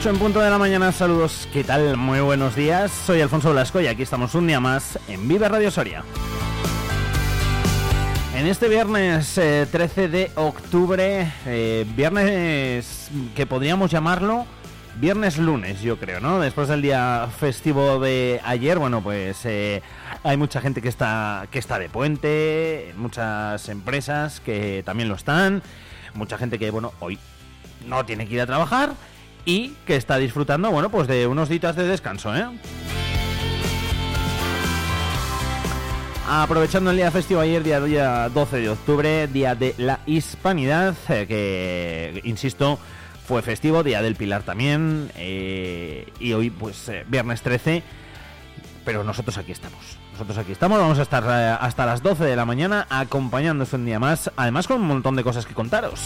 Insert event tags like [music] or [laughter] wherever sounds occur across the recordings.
8 en punto de la mañana, saludos, ¿qué tal? Muy buenos días, soy Alfonso Blasco y aquí estamos un día más en Vive Radio Soria. En este viernes 13 eh, de octubre, eh, viernes que podríamos llamarlo viernes lunes, yo creo, ¿no? Después del día festivo de ayer, bueno, pues eh, hay mucha gente que está, que está de puente, muchas empresas que también lo están, mucha gente que, bueno, hoy no tiene que ir a trabajar y que está disfrutando, bueno, pues de unos días de descanso, ¿eh? Aprovechando el día festivo ayer, día, día 12 de octubre, día de la hispanidad, eh, que, insisto, fue festivo, día del Pilar también, eh, y hoy pues eh, viernes 13, pero nosotros aquí estamos. Nosotros aquí estamos, vamos a estar hasta las 12 de la mañana acompañándoos un día más, además con un montón de cosas que contaros.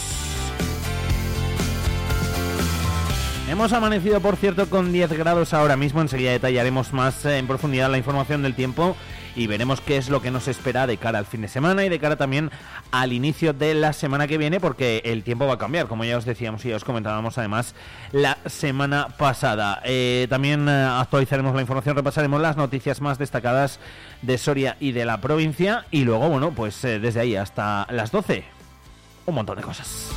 Hemos amanecido, por cierto, con 10 grados ahora mismo. Enseguida detallaremos más eh, en profundidad la información del tiempo y veremos qué es lo que nos espera de cara al fin de semana y de cara también al inicio de la semana que viene, porque el tiempo va a cambiar, como ya os decíamos y ya os comentábamos además la semana pasada. Eh, también eh, actualizaremos la información, repasaremos las noticias más destacadas de Soria y de la provincia y luego, bueno, pues desde ahí hasta las 12, un montón de cosas.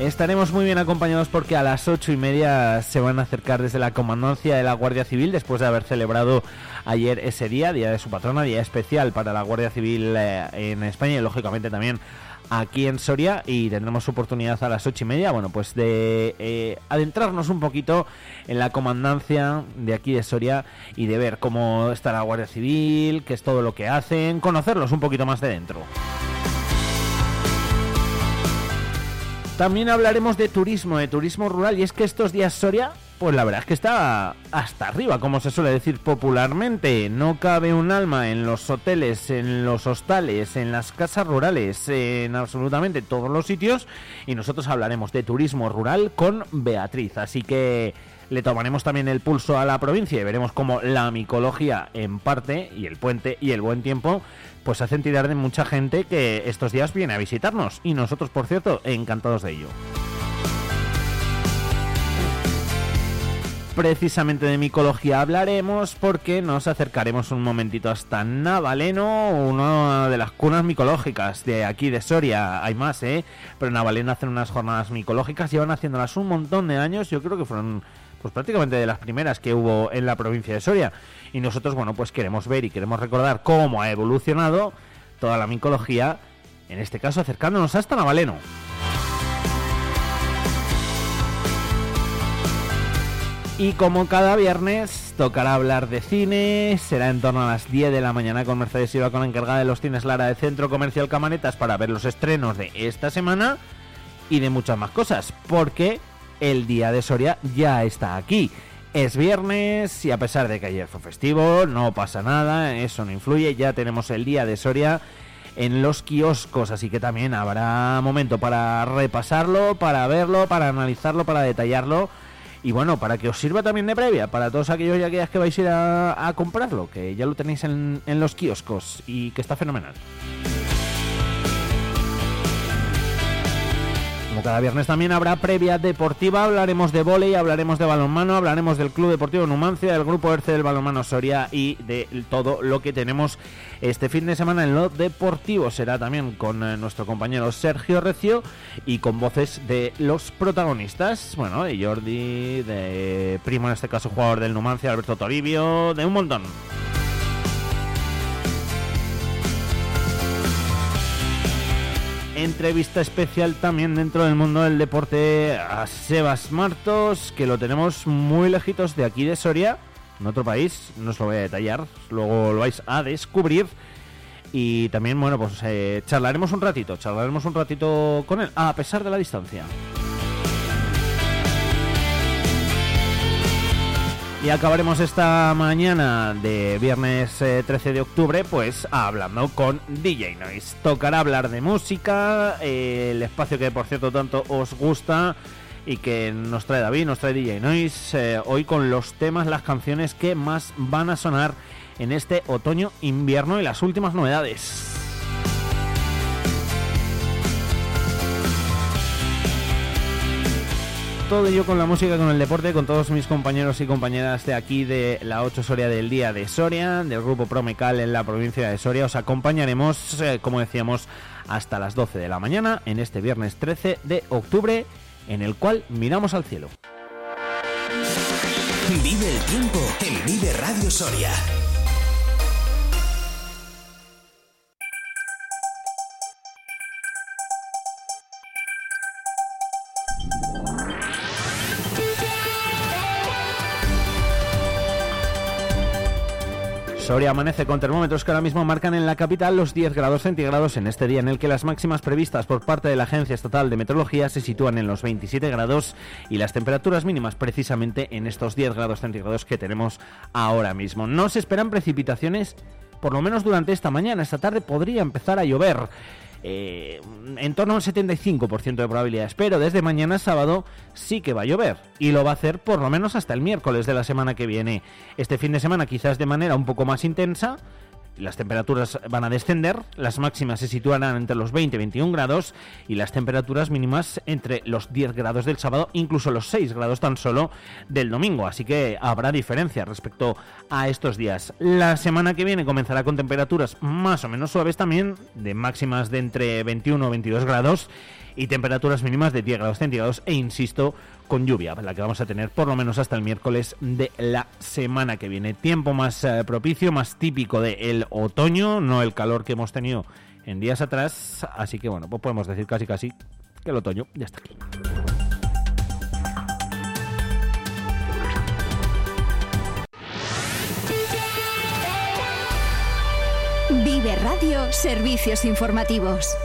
Estaremos muy bien acompañados porque a las ocho y media se van a acercar desde la comandancia de la Guardia Civil después de haber celebrado ayer ese día, día de su patrona, día especial para la Guardia Civil eh, en España y lógicamente también aquí en Soria y tendremos oportunidad a las ocho y media, bueno, pues de eh, adentrarnos un poquito en la comandancia de aquí de Soria y de ver cómo está la Guardia Civil, qué es todo lo que hacen, conocerlos un poquito más de dentro. También hablaremos de turismo, de turismo rural, y es que estos días Soria, pues la verdad es que está hasta arriba, como se suele decir popularmente. No cabe un alma en los hoteles, en los hostales, en las casas rurales, en absolutamente todos los sitios. Y nosotros hablaremos de turismo rural con Beatriz. Así que le tomaremos también el pulso a la provincia y veremos cómo la micología en parte y el puente y el buen tiempo pues hacen tirar de mucha gente que estos días viene a visitarnos y nosotros por cierto encantados de ello. Precisamente de micología hablaremos porque nos acercaremos un momentito hasta Navaleno, una de las cunas micológicas de aquí de Soria. Hay más, ¿eh? Pero Navaleno hacen unas jornadas micológicas, llevan haciéndolas un montón de años, yo creo que fueron pues prácticamente de las primeras que hubo en la provincia de Soria. Y nosotros, bueno, pues queremos ver y queremos recordar cómo ha evolucionado toda la micología, en este caso acercándonos hasta Navaleno. Y como cada viernes tocará hablar de cine, será en torno a las 10 de la mañana con Mercedes Iba con la encargada de los cines Lara de Centro Comercial Camanetas para ver los estrenos de esta semana y de muchas más cosas, porque el día de Soria ya está aquí. Es viernes y a pesar de que ayer fue festivo, no pasa nada, eso no influye, ya tenemos el día de Soria en los kioscos, así que también habrá momento para repasarlo, para verlo, para analizarlo, para detallarlo y bueno, para que os sirva también de previa, para todos aquellos y aquellas que vais a ir a, comprarlo, que ya lo tenéis en, en los kioscos y que está fenomenal. Cada viernes también habrá previa deportiva, hablaremos de volei, hablaremos de balonmano, hablaremos del Club Deportivo Numancia, del Grupo Erce del Balonmano Soria y de todo lo que tenemos este fin de semana en lo deportivo. Será también con eh, nuestro compañero Sergio Recio y con voces de los protagonistas, bueno, de Jordi, de Primo en este caso jugador del Numancia, Alberto Toribio, de un montón. Entrevista especial también dentro del mundo del deporte a Sebas Martos, que lo tenemos muy lejitos de aquí de Soria, en otro país, no os lo voy a detallar, luego lo vais a descubrir. Y también, bueno, pues eh, charlaremos un ratito, charlaremos un ratito con él, a pesar de la distancia. Y acabaremos esta mañana de viernes 13 eh, de octubre pues hablando con DJ Noise. Tocará hablar de música, eh, el espacio que por cierto tanto os gusta y que nos trae David, nos trae DJ Noise, eh, hoy con los temas, las canciones que más van a sonar en este otoño-invierno y las últimas novedades. Todo ello con la música, con el deporte, con todos mis compañeros y compañeras de aquí de la 8 Soria del Día de Soria, del grupo Promecal en la provincia de Soria. Os acompañaremos, eh, como decíamos, hasta las 12 de la mañana en este viernes 13 de octubre, en el cual miramos al cielo. Vive el tiempo en Vive Radio Soria. Soria amanece con termómetros que ahora mismo marcan en la capital los 10 grados centígrados en este día en el que las máximas previstas por parte de la Agencia Estatal de Meteorología se sitúan en los 27 grados y las temperaturas mínimas precisamente en estos 10 grados centígrados que tenemos ahora mismo. No se esperan precipitaciones por lo menos durante esta mañana. Esta tarde podría empezar a llover. Eh, en torno al 75% de probabilidades, pero desde mañana sábado sí que va a llover y lo va a hacer por lo menos hasta el miércoles de la semana que viene. Este fin de semana quizás de manera un poco más intensa, las temperaturas van a descender, las máximas se situarán entre los 20 y 21 grados y las temperaturas mínimas entre los 10 grados del sábado, incluso los 6 grados tan solo del domingo. Así que habrá diferencia respecto a estos días. La semana que viene comenzará con temperaturas más o menos suaves también, de máximas de entre 21 o 22 grados y temperaturas mínimas de 10 grados centígrados e insisto con lluvia, la que vamos a tener por lo menos hasta el miércoles de la semana que viene. Tiempo más eh, propicio, más típico del otoño, no el calor que hemos tenido en días atrás, así que bueno, pues podemos decir casi casi que el otoño ya está aquí. Vive Radio Servicios Informativos.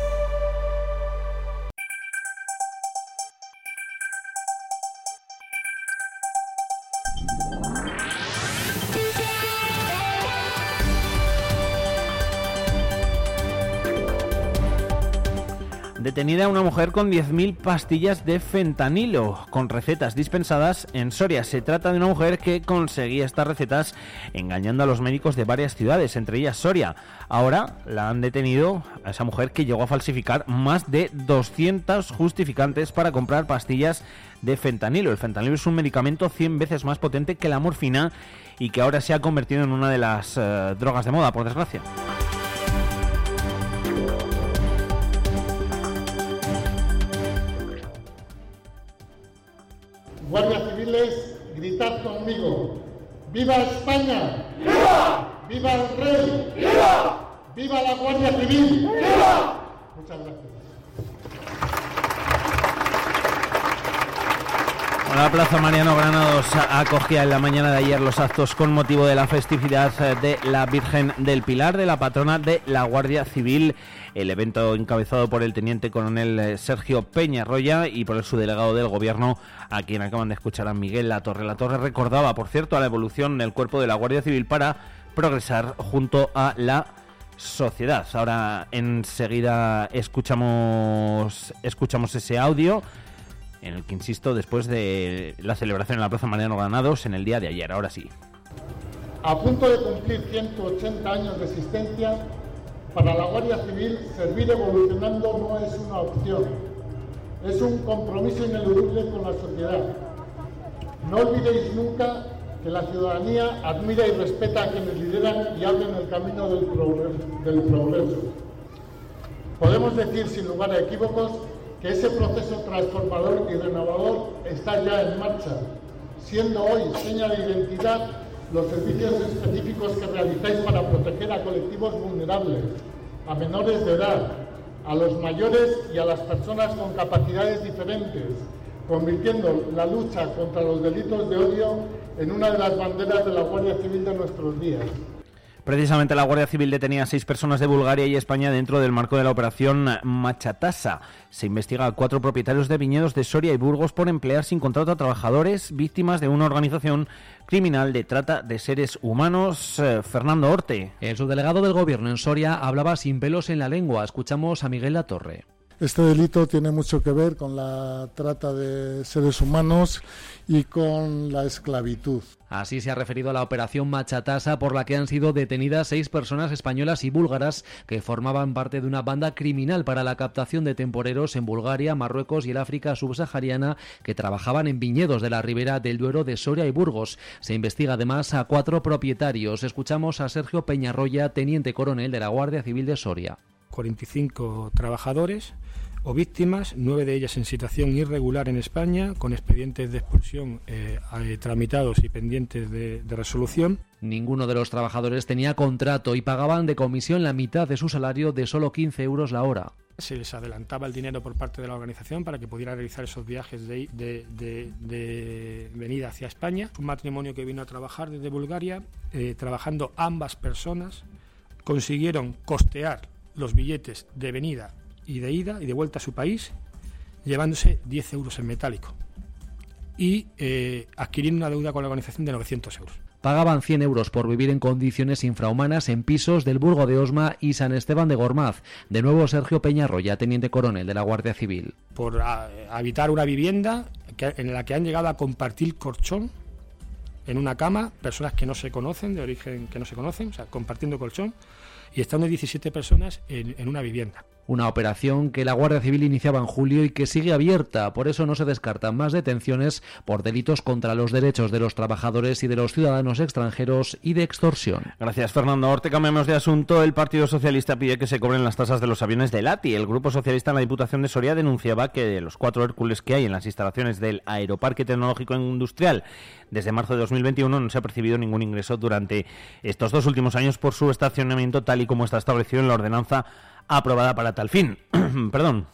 Detenida una mujer con 10.000 pastillas de fentanilo con recetas dispensadas en Soria. Se trata de una mujer que conseguía estas recetas engañando a los médicos de varias ciudades, entre ellas Soria. Ahora la han detenido a esa mujer que llegó a falsificar más de 200 justificantes para comprar pastillas de fentanilo. El fentanilo es un medicamento 100 veces más potente que la morfina y que ahora se ha convertido en una de las eh, drogas de moda, por desgracia. Guardias civiles, gritad conmigo. ¡Viva España! ¡Viva! ¡Viva el rey! ¡Viva! ¡Viva la Guardia Civil! ¡Viva! Muchas gracias. La Plaza Mariano Granados acogía en la mañana de ayer los actos con motivo de la festividad de la Virgen del Pilar, de la patrona de la Guardia Civil. El evento encabezado por el teniente coronel eh, Sergio Peñarroya y por el subdelegado del gobierno, a quien acaban de escuchar a Miguel La Torre. La Torre recordaba, por cierto, a la evolución del cuerpo de la Guardia Civil para progresar junto a la sociedad. Ahora enseguida escuchamos, escuchamos ese audio en el que insisto después de la celebración en la Plaza Mariano Granados en el día de ayer. Ahora sí. A punto de cumplir 180 años de existencia, para la Guardia Civil seguir evolucionando no es una opción, es un compromiso ineludible con la sociedad. No olvidéis nunca que la ciudadanía admira y respeta a quienes lideran y abren el camino del del progreso. Podemos decir sin lugar a equívocos ese proceso transformador y renovador está ya en marcha, siendo hoy seña de identidad los servicios específicos que realizáis para proteger a colectivos vulnerables, a menores de edad, a los mayores y a las personas con capacidades diferentes, convirtiendo la lucha contra los delitos de odio en una de las banderas de la Guardia Civil de nuestros días. Precisamente la Guardia Civil detenía a seis personas de Bulgaria y España dentro del marco de la operación Machatasa. Se investiga a cuatro propietarios de viñedos de Soria y Burgos por emplear sin contrato a trabajadores víctimas de una organización criminal de trata de seres humanos. Eh, Fernando Orte. El subdelegado del gobierno en Soria hablaba sin pelos en la lengua. Escuchamos a Miguel Latorre. Este delito tiene mucho que ver con la trata de seres humanos y con la esclavitud. Así se ha referido a la operación Machatasa por la que han sido detenidas seis personas españolas y búlgaras que formaban parte de una banda criminal para la captación de temporeros en Bulgaria, Marruecos y el África subsahariana que trabajaban en viñedos de la ribera del Duero de Soria y Burgos. Se investiga además a cuatro propietarios. Escuchamos a Sergio Peñarroya, teniente coronel de la Guardia Civil de Soria. 45 trabajadores o víctimas, nueve de ellas en situación irregular en España, con expedientes de expulsión eh, eh, tramitados y pendientes de, de resolución. Ninguno de los trabajadores tenía contrato y pagaban de comisión la mitad de su salario de solo 15 euros la hora. Se les adelantaba el dinero por parte de la organización para que pudieran realizar esos viajes de, de, de, de venida hacia España. Un matrimonio que vino a trabajar desde Bulgaria, eh, trabajando ambas personas, consiguieron costear los billetes de venida y de ida y de vuelta a su país, llevándose 10 euros en metálico y eh, adquiriendo una deuda con la organización de 900 euros. Pagaban 100 euros por vivir en condiciones infrahumanas en pisos del Burgo de Osma y San Esteban de Gormaz. De nuevo Sergio Peñarroya, teniente coronel de la Guardia Civil. Por a, habitar una vivienda que, en la que han llegado a compartir colchón en una cama, personas que no se conocen, de origen que no se conocen, o sea, compartiendo colchón, y estando 17 personas en, en una vivienda. Una operación que la Guardia Civil iniciaba en julio y que sigue abierta. Por eso no se descartan más detenciones por delitos contra los derechos de los trabajadores y de los ciudadanos extranjeros y de extorsión. Gracias, Fernando. Orte, cambiamos de asunto. El Partido Socialista pide que se cobren las tasas de los aviones de LATI. El Grupo Socialista en la Diputación de Soria denunciaba que de los cuatro Hércules que hay en las instalaciones del Aeroparque Tecnológico Industrial desde marzo de 2021 no se ha percibido ningún ingreso durante estos dos últimos años por su estacionamiento tal y como está establecido en la ordenanza aprobada para tal fin. [clears throat] Perdón.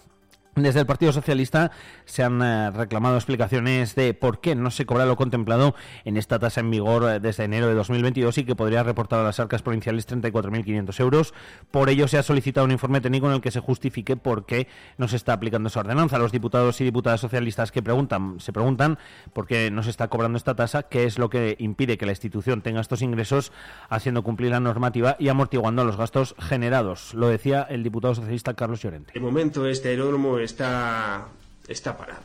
Desde el Partido Socialista se han eh, reclamado explicaciones de por qué no se cobra lo contemplado en esta tasa en vigor eh, desde enero de 2022 y que podría reportar a las arcas provinciales 34.500 euros. Por ello se ha solicitado un informe técnico en el que se justifique por qué no se está aplicando esa ordenanza. Los diputados y diputadas socialistas que preguntan, se preguntan por qué no se está cobrando esta tasa, qué es lo que impide que la institución tenga estos ingresos haciendo cumplir la normativa y amortiguando los gastos generados. Lo decía el diputado socialista Carlos Llorente. De momento este aeródromo está, está parado.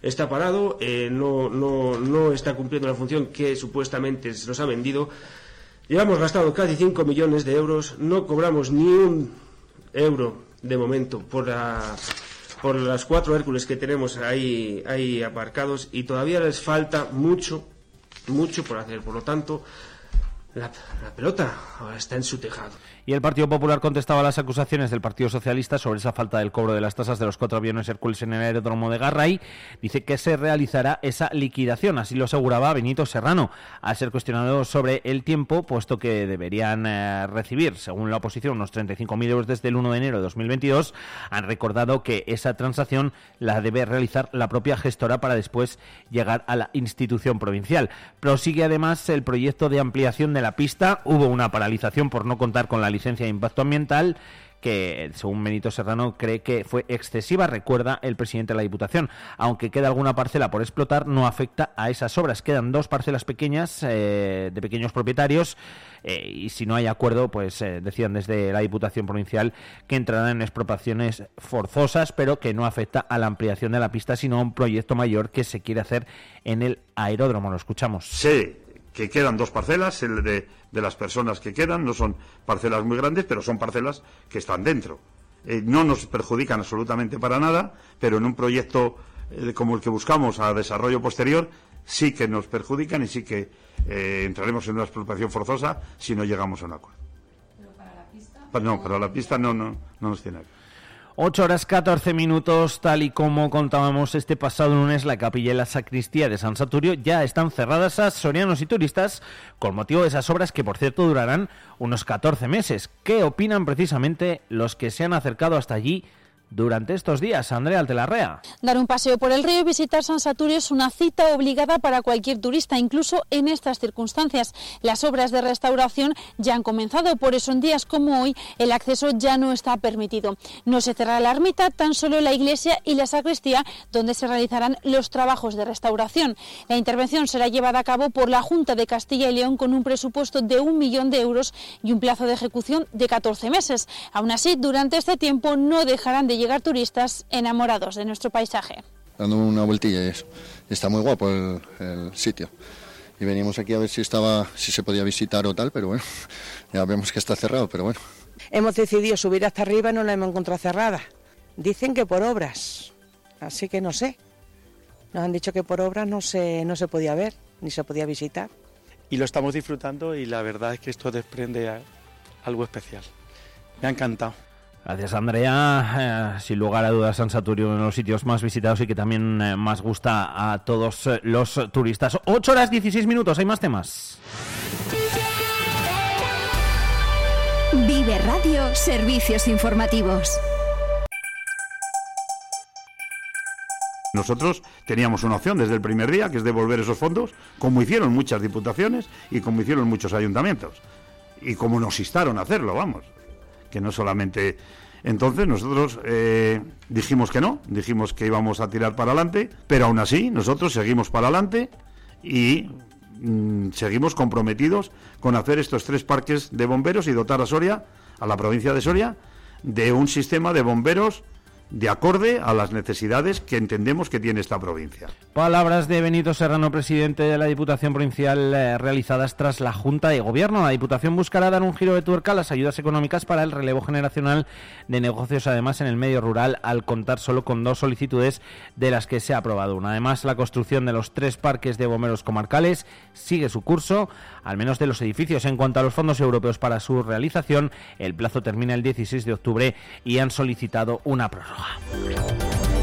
Está parado, eh, no, no, no está cumpliendo la función que supuestamente se nos ha vendido. Llevamos gastado casi 5 millones de euros, no cobramos ni un euro de momento por, la, por las cuatro Hércules que tenemos ahí, ahí aparcados y todavía les falta mucho, mucho por hacer. Por lo tanto, la, la pelota ahora está en su tejado. Y el Partido Popular contestaba las acusaciones del Partido Socialista sobre esa falta del cobro de las tasas de los cuatro aviones Hércules en el aeródromo de Garray. Dice que se realizará esa liquidación, así lo aseguraba Benito Serrano, al ser cuestionado sobre el tiempo, puesto que deberían eh, recibir, según la oposición, unos 35.000 euros desde el 1 de enero de 2022. Han recordado que esa transacción la debe realizar la propia gestora para después llegar a la institución provincial. Prosigue además el proyecto de ampliación de la pista. Hubo una paralización por no contar con la licencia de impacto ambiental que según Benito Serrano cree que fue excesiva, recuerda el presidente de la Diputación. Aunque queda alguna parcela por explotar, no afecta a esas obras. Quedan dos parcelas pequeñas eh, de pequeños propietarios eh, y si no hay acuerdo, pues eh, decían desde la Diputación Provincial que entrarán en expropiaciones forzosas, pero que no afecta a la ampliación de la pista, sino a un proyecto mayor que se quiere hacer en el aeródromo. Lo escuchamos. Sí, que quedan dos parcelas, el de, de, las personas que quedan, no son parcelas muy grandes, pero son parcelas que están dentro. Eh, no nos perjudican absolutamente para nada, pero en un proyecto eh, como el que buscamos a desarrollo posterior, sí que nos perjudican y sí que eh, entraremos en una expropiación forzosa si no llegamos a un acuerdo. ¿Pero para la pista? No, para la pista no, no, no nos tiene que 8 horas 14 minutos, tal y como contábamos este pasado lunes, la capilla y la sacristía de San Saturio ya están cerradas a sorianos y turistas con motivo de esas obras que, por cierto, durarán unos 14 meses. ¿Qué opinan precisamente los que se han acercado hasta allí durante estos días. Andrea Altelarrea. Dar un paseo por el río y visitar San Saturio es una cita obligada para cualquier turista, incluso en estas circunstancias. Las obras de restauración ya han comenzado, por eso en días como hoy el acceso ya no está permitido. No se cerrará la ermita, tan solo la iglesia y la sacristía, donde se realizarán los trabajos de restauración. La intervención será llevada a cabo por la Junta de Castilla y León con un presupuesto de un millón de euros y un plazo de ejecución de 14 meses. Aún así, durante este tiempo no dejarán de llegar turistas enamorados de nuestro paisaje. Dando una vueltilla y eso. Está muy guapo el, el sitio y venimos aquí a ver si estaba, si se podía visitar o tal, pero bueno, [laughs] ya vemos que está cerrado, pero bueno. Hemos decidido subir hasta arriba y no la hemos encontrado cerrada. Dicen que por obras, así que no sé. Nos han dicho que por obras no se, no se podía ver, ni se podía visitar. Y lo estamos disfrutando y la verdad es que esto desprende algo especial. Me ha encantado. Gracias, Andrea. Eh, sin lugar a dudas, San Saturio, uno de los sitios más visitados y que también eh, más gusta a todos eh, los turistas. 8 horas 16 minutos, hay más temas. Vive Radio, servicios informativos. Nosotros teníamos una opción desde el primer día, que es devolver esos fondos, como hicieron muchas diputaciones y como hicieron muchos ayuntamientos. Y como nos instaron a hacerlo, vamos. Que no solamente... Entonces nosotros eh, dijimos que no, dijimos que íbamos a tirar para adelante, pero aún así nosotros seguimos para adelante y mm, seguimos comprometidos con hacer estos tres parques de bomberos y dotar a Soria, a la provincia de Soria, de un sistema de bomberos de acorde a las necesidades que entendemos que tiene esta provincia. Palabras de Benito Serrano, presidente de la Diputación Provincial, eh, realizadas tras la Junta de Gobierno. La Diputación buscará dar un giro de tuerca a las ayudas económicas para el relevo generacional de negocios, además en el medio rural, al contar solo con dos solicitudes de las que se ha aprobado una. Además, la construcción de los tres parques de bomberos comarcales sigue su curso, al menos de los edificios. En cuanto a los fondos europeos para su realización, el plazo termina el 16 de octubre y han solicitado una prórroga. 话。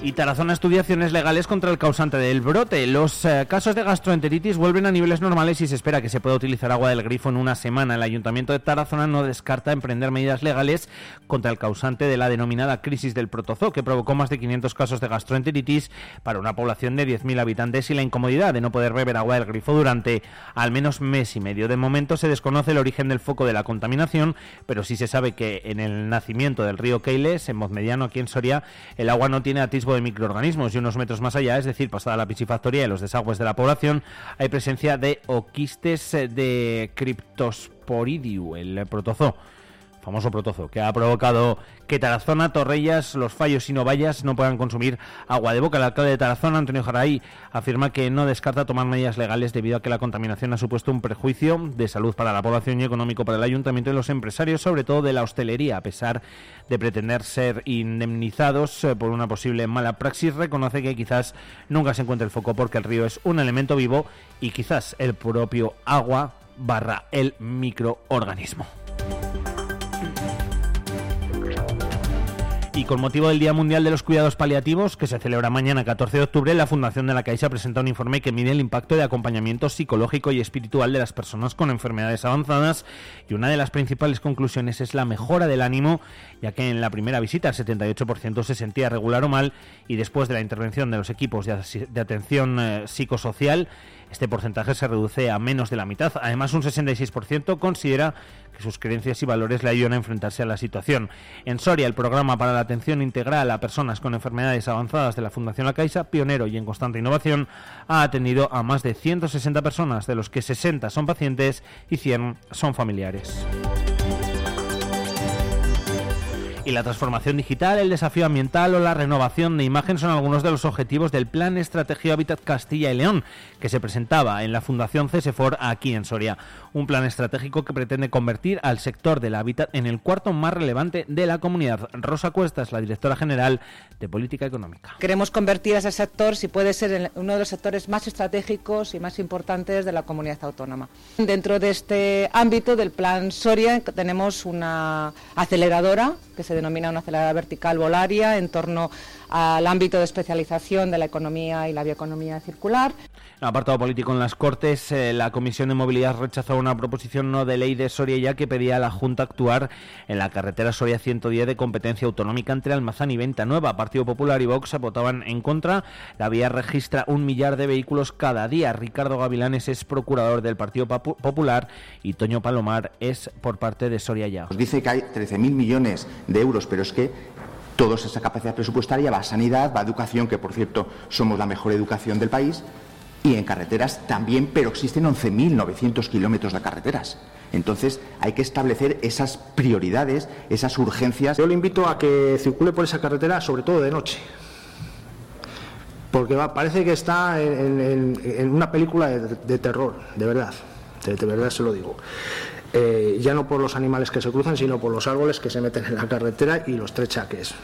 Y Tarazona estudia acciones legales contra el causante del brote. Los eh, casos de gastroenteritis vuelven a niveles normales y se espera que se pueda utilizar agua del grifo en una semana. El Ayuntamiento de Tarazona no descarta emprender medidas legales contra el causante de la denominada crisis del protozoo, que provocó más de 500 casos de gastroenteritis para una población de 10.000 habitantes y la incomodidad de no poder beber agua del grifo durante al menos mes y medio. De momento se desconoce el origen del foco de la contaminación, pero sí se sabe que en el nacimiento del río Keiles, en Mozmediano, aquí en Soria, el agua no tiene atisbo de microorganismos y unos metros más allá, es decir, pasada la piscifactoría y los desagües de la población, hay presencia de oquistes de Cryptosporidium, el protozoo famoso protozoo, que ha provocado que Tarazona, Torrellas, los fallos y Novallas no puedan consumir agua de boca. El alcalde de Tarazona, Antonio Jaraí, afirma que no descarta tomar medidas legales debido a que la contaminación ha supuesto un perjuicio de salud para la población y económico para el ayuntamiento y los empresarios, sobre todo de la hostelería, a pesar de pretender ser indemnizados eh, por una posible mala praxis, reconoce que quizás nunca se encuentre el foco porque el río es un elemento vivo y quizás el propio agua barra el microorganismo. Y con motivo del Día Mundial de los Cuidados Paliativos, que se celebra mañana 14 de octubre, la Fundación de la Caixa presenta un informe que mide el impacto de acompañamiento psicológico y espiritual de las personas con enfermedades avanzadas y una de las principales conclusiones es la mejora del ánimo, ya que en la primera visita el 78% se sentía regular o mal y después de la intervención de los equipos de, atención eh, psicosocial, este porcentaje se reduce a menos de la mitad. Además, un 66% considera que sus creencias y valores le ayudan a enfrentarse a la situación. En Soria, el programa para la atención integral a personas con enfermedades avanzadas de la Fundación La Caixa, pionero y en constante innovación, ha atendido a más de 160 personas, de los que 60 son pacientes y 100 son familiares y la transformación digital, el desafío ambiental o la renovación de imagen son algunos de los objetivos del Plan Estrategia Hábitat Castilla y León, que se presentaba en la Fundación CESEFOR aquí en Soria. Un plan estratégico que pretende convertir al sector del hábitat en el cuarto más relevante de la comunidad. Rosa Cuesta es la directora general de Política Económica. Queremos convertir a ese sector, si puede ser, uno de los sectores más estratégicos y más importantes de la comunidad autónoma. Dentro de este ámbito del Plan Soria tenemos una aceleradora que se denomina una aceleradora vertical volaria en torno al ámbito de especialización de la economía y la bioeconomía circular. En el apartado político en las Cortes, eh, la Comisión de Movilidad rechazó una proposición no de ley de Soria ya que pedía a la Junta actuar en la carretera Soria 110 de competencia autonómica entre Almazán y Venta Nueva. Partido Popular y Vox votaban en contra. La vía registra un millar de vehículos cada día. Ricardo Gavilanes es procurador del Partido Popular y Toño Palomar es por parte de Soria ya. dice que hay 13.000 millones de euros, pero es que toda esa capacidad presupuestaria va a sanidad, va a educación, que por cierto somos la mejor educación del país, y en carreteras también, pero existen 11.900 kilómetros de carreteras. Entonces hay que establecer esas prioridades, esas urgencias. Yo le invito a que circule por esa carretera, sobre todo de noche, porque parece que está en, una película de, terror, de verdad, de, verdad se lo digo. Eh, ya no por los animales que se cruzan, sino por los árboles que se meten en la carretera y los trechaques.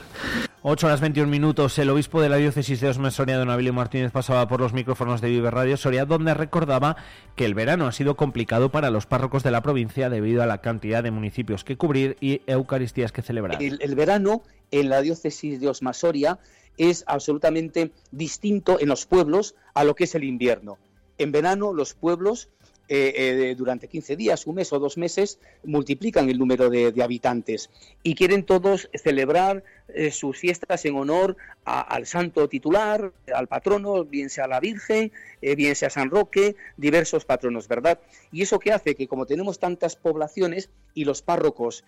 8 horas 21 minutos. El obispo de la diócesis de Osme, Soria, don Abilio Martínez, pasaba por los micrófonos de Vive Radio Soria, donde recordaba que el verano ha sido complicado para los párrocos de la provincia debido a la cantidad de municipios que cubrir y Eucaristías que celebrar. El, verano en la diócesis de Osma Soria es absolutamente distinto en los pueblos a lo que es el invierno. En verano los pueblos eh, eh, durante 15 días, un mes o dos meses, multiplican el número de, habitantes y quieren todos celebrar eh, sus fiestas en honor al santo titular, al patrono, bien sea la Virgen, bien sea San Roque, diversos patronos, ¿verdad? Y eso que hace que como tenemos tantas poblaciones y los párrocos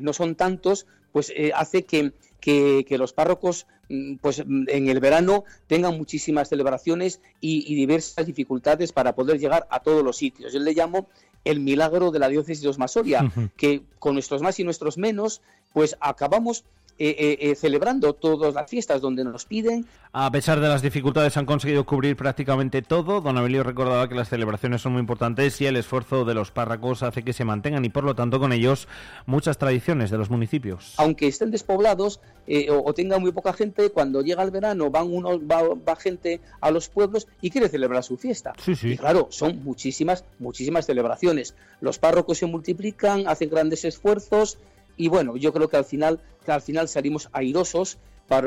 no son tantos, pues hace que que, los párrocos mm, pues mm, en el verano tengan muchísimas celebraciones y, diversas dificultades para poder llegar a todos los sitios. Yo le llamo el milagro de la diócesis de Osmasoria, que con nuestros más y nuestros menos, pues acabamos eh, eh, eh, celebrando todas las fiestas donde nos piden. A pesar de las dificultades han conseguido cubrir prácticamente todo. Don Abelio recordaba que las celebraciones son muy importantes y el esfuerzo de los párracos hace que se mantengan y por lo tanto con ellos muchas tradiciones de los municipios. Aunque estén despoblados o, tengan muy poca gente, cuando llega el verano van uno, va, gente a los pueblos y quiere celebrar su fiesta. Sí, sí. Y claro, son muchísimas, muchísimas celebraciones. Los párrocos se multiplican, hacen grandes esfuerzos y bueno, yo creo que al final, que al final salimos airosos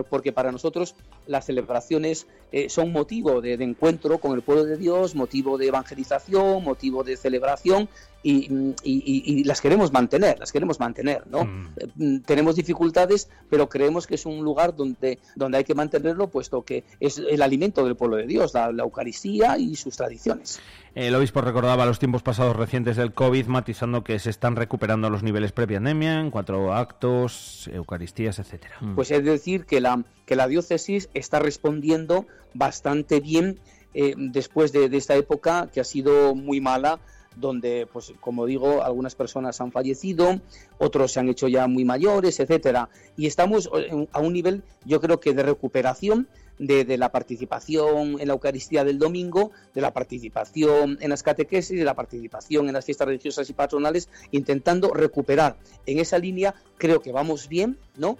porque para nosotros las celebraciones eh, son motivo de, encuentro con el pueblo de Dios, motivo de evangelización, motivo de celebración y, las queremos mantener, las queremos mantener, ¿no? Mm. Eh, mm, tenemos dificultades, pero creemos que es un lugar donde, donde hay que mantenerlo, puesto que es el alimento del pueblo de Dios, la, Eucaristía y sus tradiciones. El obispo recordaba los tiempos pasados recientes del COVID, matizando que se están recuperando los niveles pre-pandemia en cuatro actos, Eucaristías, etcétera. Pues es decir que la, que la diócesis está respondiendo bastante bien eh, después de, esta época que ha sido muy mala donde, pues, como digo, algunas personas han fallecido, otros se han hecho ya muy mayores, etcétera. Y estamos a un nivel, yo creo que de recuperación de, de, la participación en la Eucaristía del domingo, de la participación en las catequesis, de la participación en las fiestas religiosas y patronales, intentando recuperar en esa línea. Creo que vamos bien, ¿no?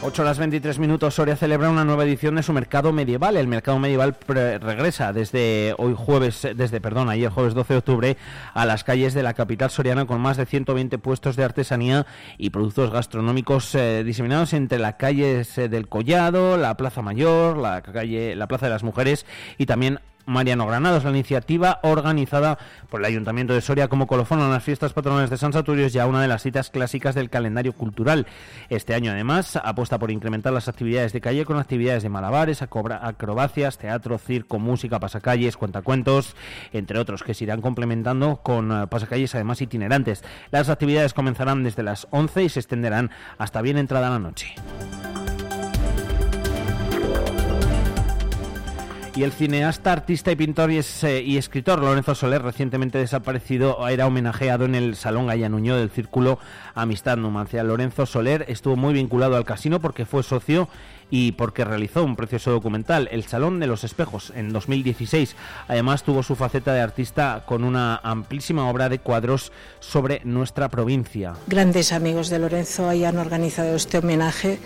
8 horas 23 minutos, Soria celebra una nueva edición de su mercado medieval. El mercado medieval regresa desde hoy jueves, desde, perdón, ayer jueves 12 de octubre a las calles de la capital soriana con más de 120 puestos de artesanía y productos gastronómicos eh, diseminados entre las calles eh, del Collado, la Plaza Mayor, la calle, la Plaza de las Mujeres y también Mariano Granados. La iniciativa organizada por el Ayuntamiento de Soria como colofón en las fiestas patronales de San Saturio es ya una de las citas clásicas del calendario cultural. Este año además apuesta por incrementar las actividades de calle con actividades de malabares, acrobacias, teatro, circo, música, pasacalles, cuentacuentos, entre otros que se irán complementando con eh, pasacalles además itinerantes. Las actividades comenzarán desde las 11 y se extenderán hasta bien entrada la noche. Y el cineasta, artista y pintor y, eh, escritor Lorenzo Soler, recientemente desaparecido, era homenajeado en el Salón Gallanuño del Círculo Amistad Numancia. Lorenzo Soler estuvo muy vinculado al casino porque fue socio y porque realizó un precioso documental, El Salón de los Espejos, en 2016. Además tuvo su faceta de artista con una amplísima obra de cuadros sobre nuestra provincia. Grandes amigos de Lorenzo hayan organizado este homenaje.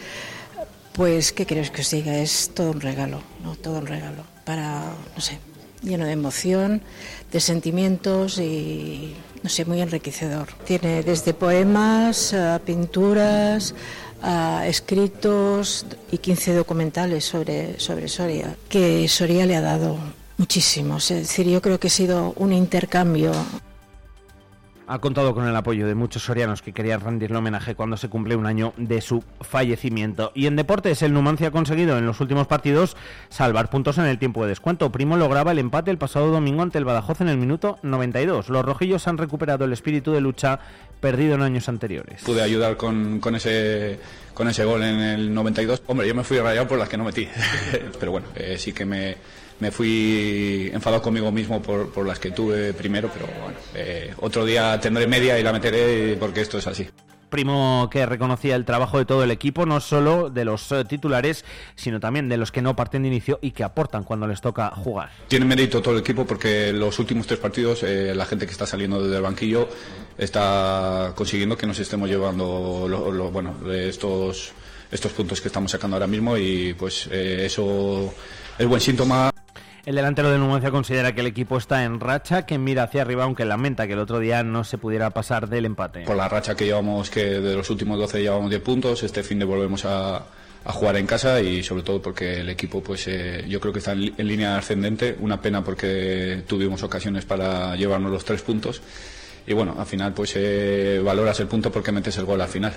Pues, ¿qué quieres que os diga? Es todo un regalo, ¿no? Todo un regalo para, no sé, lleno de emoción, de sentimientos y, no sé, muy enriquecedor. Tiene desde poemas, a pinturas, ah, escritos y 15 documentales sobre, sobre Soria, que Soria le ha dado muchísimo. Es decir, yo creo que ha sido un intercambio ha contado con el apoyo de muchos sorianos que querían rendirle homenaje cuando se cumple un año de su fallecimiento. Y en deportes, el Numancia ha conseguido en los últimos partidos salvar puntos en el tiempo de descuento. Primo lograba el empate el pasado domingo ante el Badajoz en el minuto 92. Los rojillos han recuperado el espíritu de lucha perdido en años anteriores. Pude ayudar con, ese con ese gol en el 92. Hombre, yo me fui rayado por las que no metí. [laughs] Pero bueno, eh, sí que me me fui enfadado conmigo mismo por, por las que tuve primero, pero bueno, eh, otro día tendré media y la meteré porque esto es así. Primo que reconocía el trabajo de todo el equipo, no solo de los eh, titulares, sino también de los que no parten de inicio y que aportan cuando les toca jugar. Tiene mérito todo el equipo porque los últimos tres partidos eh, la gente que está saliendo desde el banquillo está consiguiendo que nos estemos llevando lo, lo, bueno, estos, estos puntos que estamos sacando ahora mismo y pues eh, eso es buen síntoma. El delantero de Numancia considera que el equipo está en racha, que mira hacia arriba, aunque lamenta que el otro día no se pudiera pasar del empate. Por la racha que llevamos, que de los últimos 12 llevamos 10 puntos, este fin de volvemos a, a jugar en casa y sobre todo porque el equipo pues eh, yo creo que está en, en línea ascendente, una pena porque tuvimos ocasiones para llevarnos los tres puntos y bueno, al final pues eh, valoras el punto porque metes el gol al final.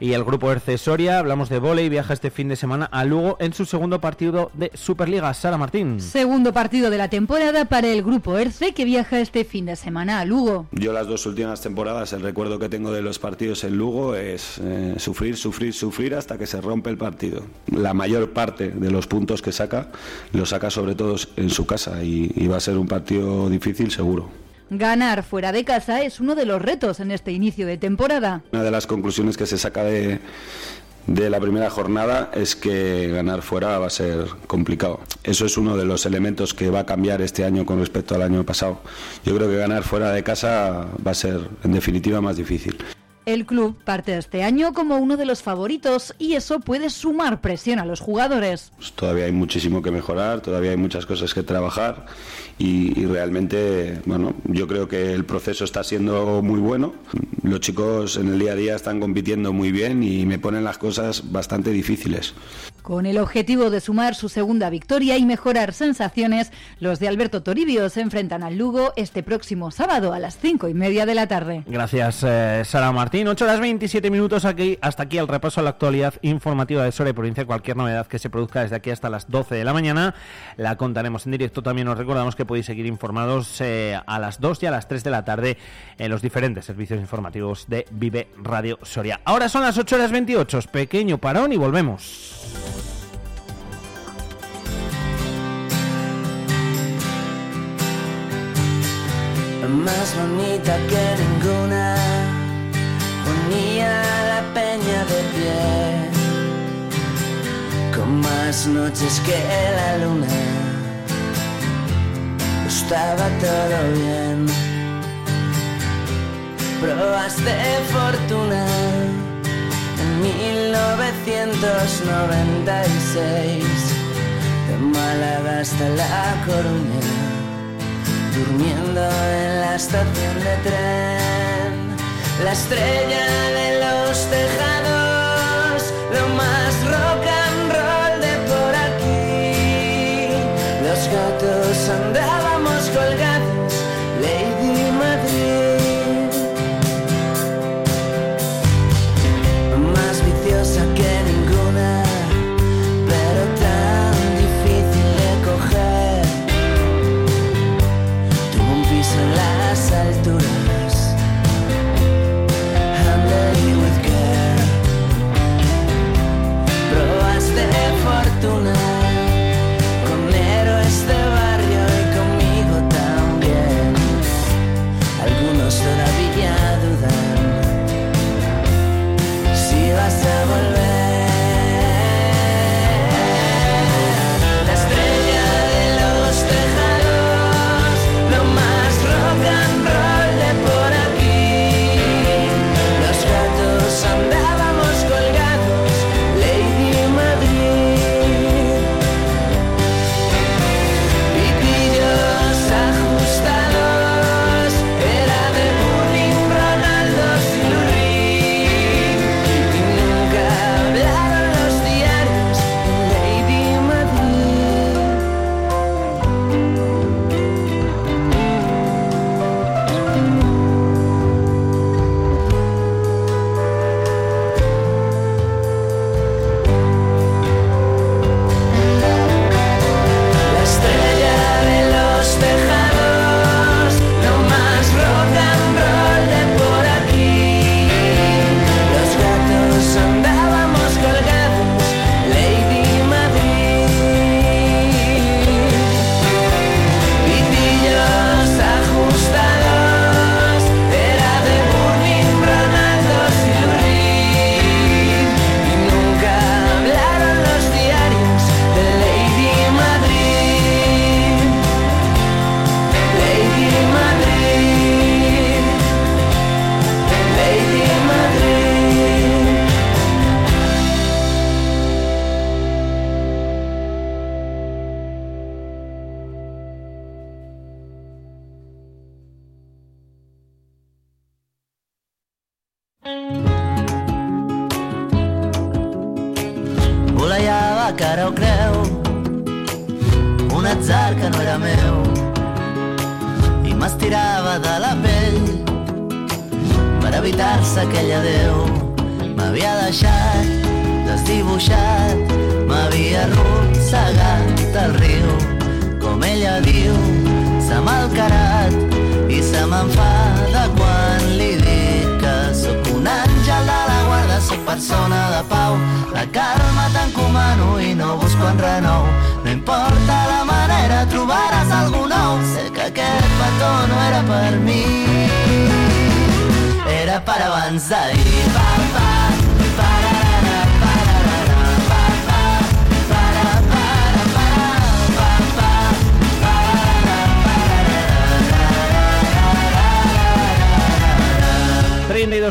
Y el grupo Erce Soria, hablamos de volei, viaja este fin de semana a Lugo en su segundo partido de Superliga. Sara Martín. Segundo partido de la temporada para el grupo Erce que viaja este fin de semana a Lugo. Yo las dos últimas temporadas, el recuerdo que tengo de los partidos en Lugo es eh, sufrir, sufrir, sufrir hasta que se rompe el partido. La mayor parte de los puntos que saca, los saca sobre todo en su casa y, y va a ser un partido difícil seguro. Ganar fuera de casa es uno de los retos en este inicio de temporada. Una de las conclusiones que se saca de, de la primera jornada es que ganar fuera va a ser complicado. Eso es uno de los elementos que va a cambiar este año con respecto al año pasado. Yo creo que ganar fuera de casa va a ser en definitiva más difícil. El club parte este año como uno de los favoritos y eso puede sumar presión a los jugadores. Pues todavía hay muchísimo que mejorar, todavía hay muchas cosas que trabajar y, y, realmente, bueno, yo creo que el proceso está siendo muy bueno. Los chicos en el día a día están compitiendo muy bien y me ponen las cosas bastante difíciles. Con el objetivo de sumar su segunda victoria y mejorar sensaciones, los de Alberto Toribio se enfrentan al Lugo este próximo sábado a las cinco y media de la tarde. Gracias, eh, Sara Martín. 8 horas 27 minutos aquí, hasta aquí el repaso a la actualidad informativa de Soria y Provincia. Cualquier novedad que se produzca desde aquí hasta las 12 de la mañana la contaremos en directo. También os recordamos que podéis seguir informados eh, a las 2 y a las 3 de la tarde en los diferentes servicios informativos de Vive Radio Soria. Ahora son las 8 horas 28, pequeño parón y volvemos. más bonita que ninguna, unía la peña de pie, con más noches que la luna, estaba todo bien. Probaste fortuna en 1996, de Málaga hasta La Coruña durmiendo en la estación de tren, la estrella de los tejados, lo más rock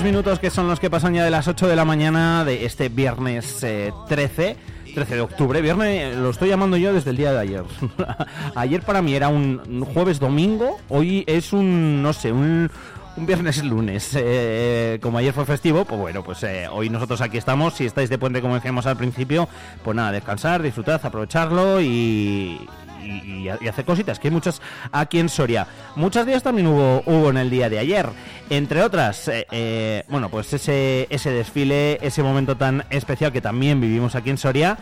minutos que son los que pasan ya de las 8 de la mañana de este viernes eh, 13. 13 de octubre, viernes, lo estoy llamando yo desde el día de ayer. [laughs] ayer para mí era un jueves domingo, hoy es un, no sé, un, un viernes lunes. Eh, como ayer fue festivo, pues bueno, pues eh, hoy nosotros aquí estamos. Si estáis de puente, como decíamos al principio, pues nada, descansar, disfrutad, aprovecharlo y, y, y- hacer cositas, que hay muchas aquí en Soria. Muchas días también hubo, hubo en el día de ayer. Entre otras, eh, eh, bueno, pues ese, ese desfile, ese momento tan especial que también vivimos aquí en Soria,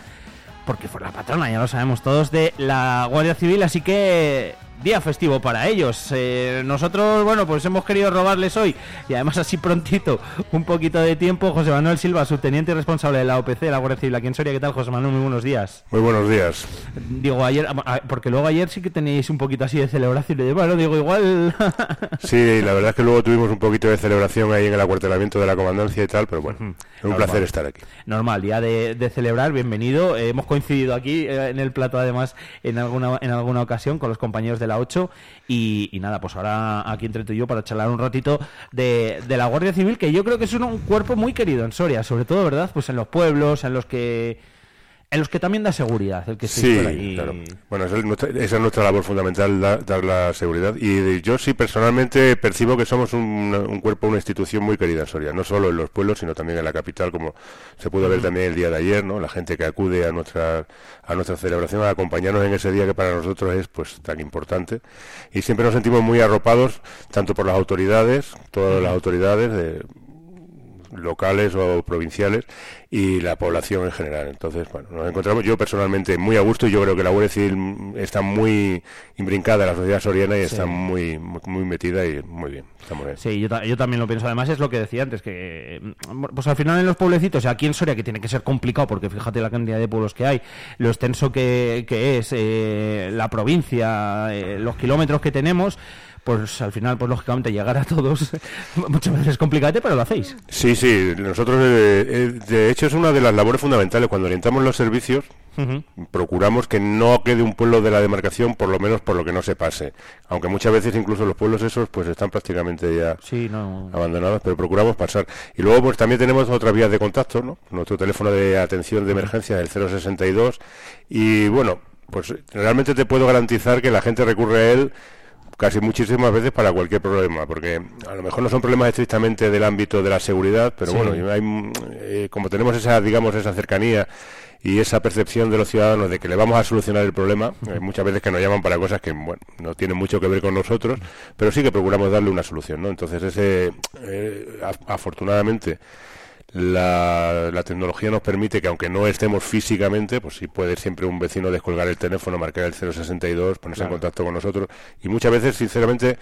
porque fue la patrona, ya lo sabemos todos, de la Guardia Civil, así que día festivo para ellos. Eh, nosotros, bueno, pues hemos querido robarles hoy, y además así prontito, un poquito de tiempo. José Manuel Silva, subteniente y responsable de la OPC, la Guardia Civil aquí en Soria. ¿Qué tal, José Manuel? Muy buenos días. Muy buenos días. Digo, ayer, a- porque luego ayer sí que teníais un poquito así de celebración. y Bueno, digo, igual. [laughs] Sí, la verdad es que luego tuvimos un poquito de celebración ahí en el acuartelamiento de la comandancia y tal, pero bueno, es un Normal. placer estar aquí. Normal, día de, de celebrar, bienvenido. Eh, hemos coincidido aquí eh, en el plato, además, en alguna, en alguna ocasión con los compañeros de la 8. Y, nada, pues ahora aquí entre tú y yo para charlar un ratito de, de la Guardia Civil, que yo creo que es un cuerpo muy querido en Soria, sobre todo, ¿verdad? Pues en los pueblos, en los que. En los que también da seguridad el que estéis Sí, por ahí. claro. Bueno, esa es, nuestra, esa es nuestra labor fundamental, da- dar la seguridad. Y yo sí personalmente percibo que somos un, un cuerpo, una institución muy querida en Soria, no solo en los pueblos, sino también en la capital, como se pudo ver también el día de ayer, ¿no? La gente que acude a nuestra, a nuestra celebración, a acompañarnos en ese día que para nosotros es pues tan importante. Y siempre nos sentimos muy arropados, tanto por las autoridades, todas las autoridades de locales o provinciales y la población en general. Entonces, bueno, nos encontramos yo personalmente muy a gusto y yo creo que la Guardia Civil está muy imbrincada en la sociedad soriana y Sí. está muy, muy muy metida y muy bien. Está muy bien. Sí, yo también lo pienso. Además es lo que decía antes, que mm, pues al final en los pueblecitos, aquí en Soria, que tiene que ser complicado, porque fíjate la cantidad de pueblos que hay, lo extenso que, que es eh, la provincia, eh, los kilómetros que tenemos, pues al final, pues lógicamente llegar a todos [laughs] muchas veces es complicado, pero lo hacéis. Sí, sí, nosotros eh, eh, de hecho es una de las labores fundamentales cuando orientamos los servicios. Procuramos que no quede un pueblo de la demarcación, por lo menos por lo que no se pase. Aunque muchas veces incluso los pueblos esos pues están prácticamente ya Sí, no. abandonados, pero procuramos pasar. Y luego pues también tenemos otras vías de contacto, ¿no? Nuestro teléfono de atención de emergencia el 062 y bueno, pues realmente te puedo garantizar que la gente recurre a él casi muchísimas veces para cualquier problema, porque a lo mejor no son problemas estrictamente del ámbito de la seguridad, pero Sí. bueno, hay, eh, como tenemos esa, digamos, esa cercanía y esa percepción de los ciudadanos de que le vamos a solucionar el problema, hay muchas veces que nos llaman para cosas que, bueno, no tienen mucho que ver con nosotros, pero sí que procuramos darle una solución, ¿no? Entonces, ese, eh, af- afortunadamente, la, la tecnología nos permite que aunque no estemos físicamente, pues sí puede siempre un vecino descolgar el teléfono, marcar el 062, ponerse en Claro. contacto con nosotros y muchas veces, sinceramente,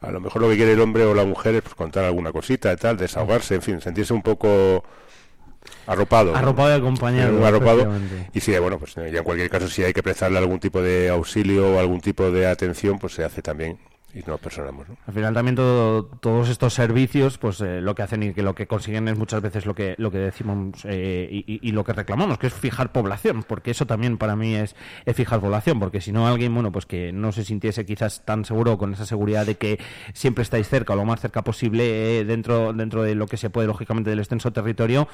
a lo mejor lo que quiere el hombre o la mujer es pues, contar alguna cosita y tal, desahogarse, en fin, sentirse un poco arropado. Arropado y acompañado, arropado. Y sí, bueno, pues ya en cualquier caso, si hay que prestarle algún tipo de auxilio o algún tipo de atención, pues se hace también y nos personamos, ¿no? Al final también todo- todos estos servicios, pues eh, lo que hacen y que lo que consiguen es muchas veces lo que lo que decimos eh, y, y- y lo que reclamamos, que es fijar población, porque eso también para mí es, es fijar población, porque si no alguien, bueno, pues que no se sintiese quizás tan seguro con esa seguridad de que siempre estáis cerca o lo más cerca posible eh, dentro dentro de lo que se puede lógicamente del extenso territorio,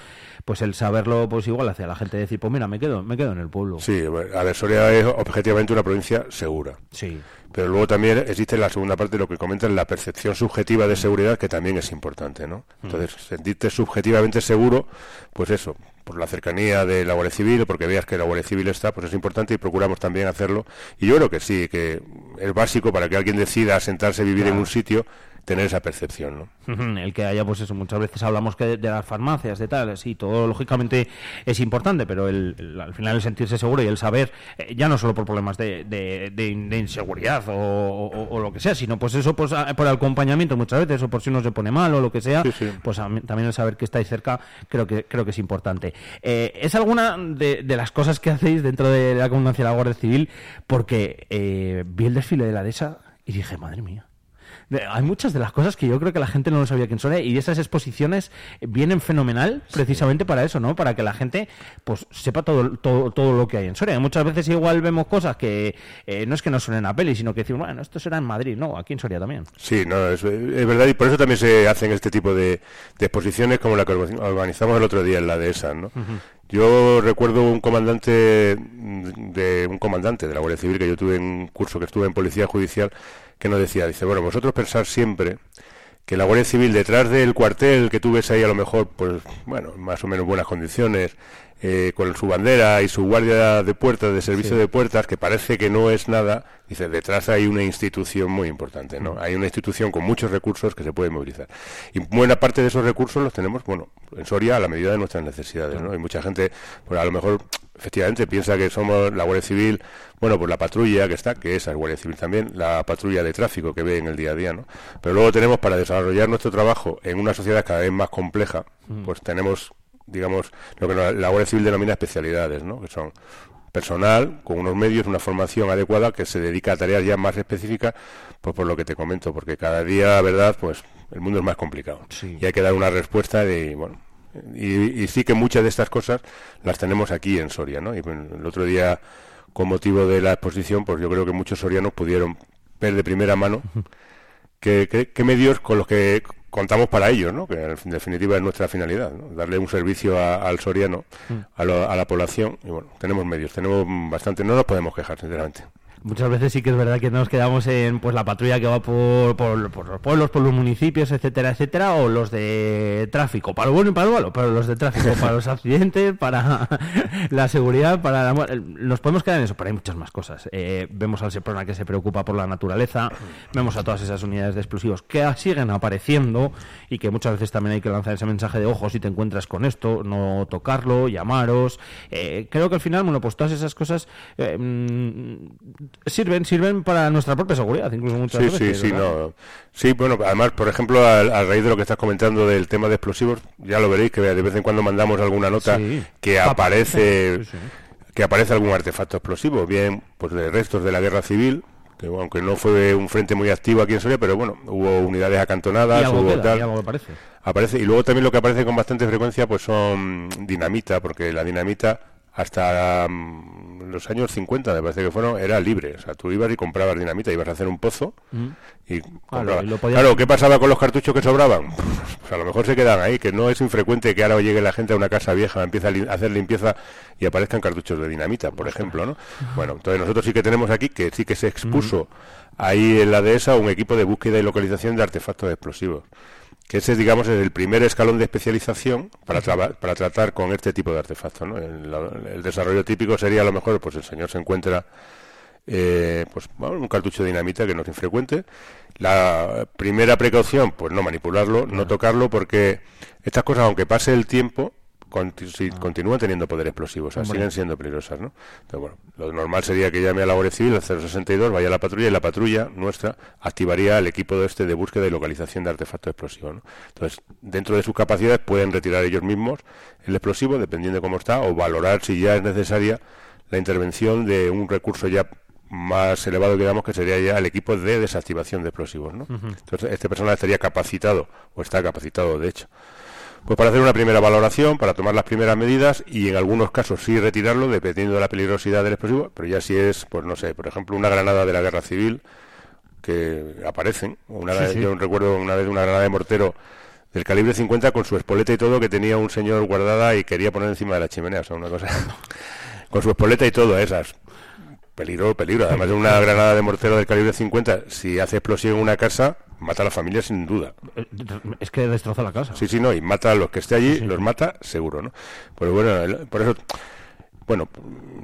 pues el saberlo, pues igual hace a la gente decir, pues mira, me quedo me quedo en el pueblo. Sí, a ver, Soria es objetivamente una provincia segura. Sí. Pero luego también existe la segunda parte de lo que comentan, la percepción subjetiva de seguridad, que también es importante, ¿no? Entonces, sentirte subjetivamente seguro, pues eso, por la cercanía de la Guardia Civil o porque veas que la Guardia Civil está, pues es importante y procuramos también hacerlo. Y yo creo que sí, que es básico para que alguien decida sentarse a vivir en un sitio tener esa percepción, ¿no? El que haya, pues eso, muchas veces hablamos que de, las farmacias, de tal, sí, todo lógicamente es importante, pero el, al final el sentirse seguro y el saber, eh, ya no solo por problemas de, de, inseguridad o, lo que sea, sino pues eso pues por el acompañamiento muchas veces, o por si uno se pone mal o lo que sea, pues también el saber que estáis cerca creo que creo que es importante. Eh, ¿Es alguna de, las cosas que hacéis dentro de la comandancia de la Guardia Civil? Porque eh, vi el desfile de la DESA y dije, madre mía hay muchas de las cosas que yo creo que la gente no lo sabía quién son y esas exposiciones vienen fenomenal precisamente para eso, ¿no? Para que la gente pues sepa todo, todo, todo lo que hay en Soria. Muchas veces igual vemos cosas que eh, no es que no suenen a peli, sino que decimos, bueno, esto será en Madrid, no, aquí en Soria también. Sí, no, es, verdad y por eso también se hacen este tipo de, exposiciones como la que organizamos el otro día en la de esa, ¿no? Yo recuerdo un comandante de un comandante de la Guardia Civil que yo tuve en un curso que estuve en policía judicial que nos decía, dice, bueno, vosotros pensar siempre que la Guardia Civil detrás del cuartel que tú ves ahí a lo mejor, pues bueno, más o menos buenas condiciones, eh, con su bandera y su guardia de puertas, de servicio de puertas, que parece que no es nada, dice, detrás hay una institución muy importante, ¿no? Mm. Hay una institución con muchos recursos que se puede movilizar. Y buena parte de esos recursos los tenemos, bueno, en Soria a la medida de nuestras necesidades, ¿no? Hay mucha gente, pues a lo mejor efectivamente piensa que somos la Guardia Civil, bueno, pues la patrulla que está, que esa es Guardia Civil también, la patrulla de tráfico que ve en el día a día, ¿no? Pero luego tenemos para desarrollar nuestro trabajo en una sociedad cada vez más compleja, mm. pues tenemos, digamos, lo que la Guardia Civil denomina especialidades, ¿no? Que son personal con unos medios, una formación adecuada que se dedica a tareas ya más específicas, pues por lo que te comento, porque cada día, verdad, pues el mundo es más complicado y hay que dar una respuesta de, bueno, y, sí que muchas de estas cosas las tenemos aquí en Soria, ¿no? Y el otro día, con motivo de la exposición, pues yo creo que muchos sorianos pudieron ver de primera mano qué, medios con los que contamos para ellos, ¿no? Que en definitiva es nuestra finalidad, darle un servicio al soriano, mm. a, a la población. Y bueno, tenemos medios, tenemos bastante, no nos podemos quejar, sinceramente muchas veces sí que es verdad que nos quedamos en pues la patrulla que va por, por, los pueblos, por los municipios, etcétera, etcétera, o los de tráfico, para lo bueno y para lo malo, pero los de tráfico, [laughs] para los accidentes, para [laughs] la seguridad, para la, nos podemos quedar en eso, pero hay muchas más cosas. Eh, vemos al Seprona que se preocupa por la naturaleza, vemos a todas esas unidades de explosivos que siguen apareciendo y que muchas veces también hay que lanzar ese mensaje de ojo si te encuentras con esto, no tocarlo, llamaros. Eh, creo que al final, bueno, pues todas esas cosas eh, mm, sirven sirven para nuestra propia seguridad, incluso muchas sí, veces. Sí, sí, no. Sí, bueno, además, por ejemplo, a, raíz de lo que estás comentando del tema de explosivos, ya lo veréis que de vez en cuando mandamos alguna nota que aparece [laughs] que aparece algún artefacto explosivo, bien pues de restos de la guerra civil, que aunque no fue un frente muy activo aquí en Soria, pero bueno, hubo unidades acantonadas, hubo tal. aparece. aparece. Y luego también lo que aparece con bastante frecuencia pues son dinamita, porque la dinamita hasta mm, los años 50, me parece que fueron, era libre. O sea, tú ibas y comprabas dinamita, ibas a hacer un pozo mm. y Claro, ¿qué pasaba con los cartuchos que sobraban? [laughs] Pues a lo mejor se quedan ahí, que no es infrecuente que ahora llegue la gente a una casa vieja, empieza a hacer limpieza y aparezcan cartuchos de dinamita, por ejemplo, ¿no? Bueno, entonces nosotros sí que tenemos aquí, que sí que se expuso ahí en la dehesa un equipo de búsqueda y localización de artefactos explosivos que ese, digamos, es el primer escalón de especialización para, para tratar con este tipo de artefactos. ¿no? El, desarrollo típico sería, a lo mejor, pues el señor se encuentra eh, pues un cartucho de dinamita que no es infrecuente. La primera precaución, pues no manipularlo, no tocarlo, porque estas cosas, aunque pase el tiempo, si ah. continúan teniendo poder explosivo, o sea, siguen siendo peligrosas, ¿no? Entonces, bueno, lo normal sería que llame a la Guardia Civil, al 062, vaya a la patrulla y la patrulla nuestra activaría el equipo de este de búsqueda y localización de artefactos explosivos, ¿no? Entonces, dentro de sus capacidades pueden retirar ellos mismos el explosivo, dependiendo de cómo está, o valorar si ya es necesaria la intervención de un recurso ya más elevado, digamos, que sería ya el equipo de desactivación de explosivos, ¿no? Entonces, este personal estaría capacitado, o está capacitado, de hecho, pues para hacer una primera valoración, para tomar las primeras medidas y en algunos casos sí retirarlo, dependiendo de la peligrosidad del explosivo, pero ya si es, pues no sé, por ejemplo, una granada de la guerra civil que aparecen. Una, Yo recuerdo una vez una granada de mortero del calibre 50 con su espoleta y todo que tenía un señor guardada y quería poner encima de la chimenea, o sea, una cosa. [laughs] con su espoleta y todo, esas. Peligro, peligro. Además de una granada de mortero del calibre 50, si hace explosión en una casa, mata a la familia sin duda. Es que destroza la casa. Sí, sí, no, y mata a los que esté allí, los mata seguro, ¿no? Pero bueno, el- por eso, bueno,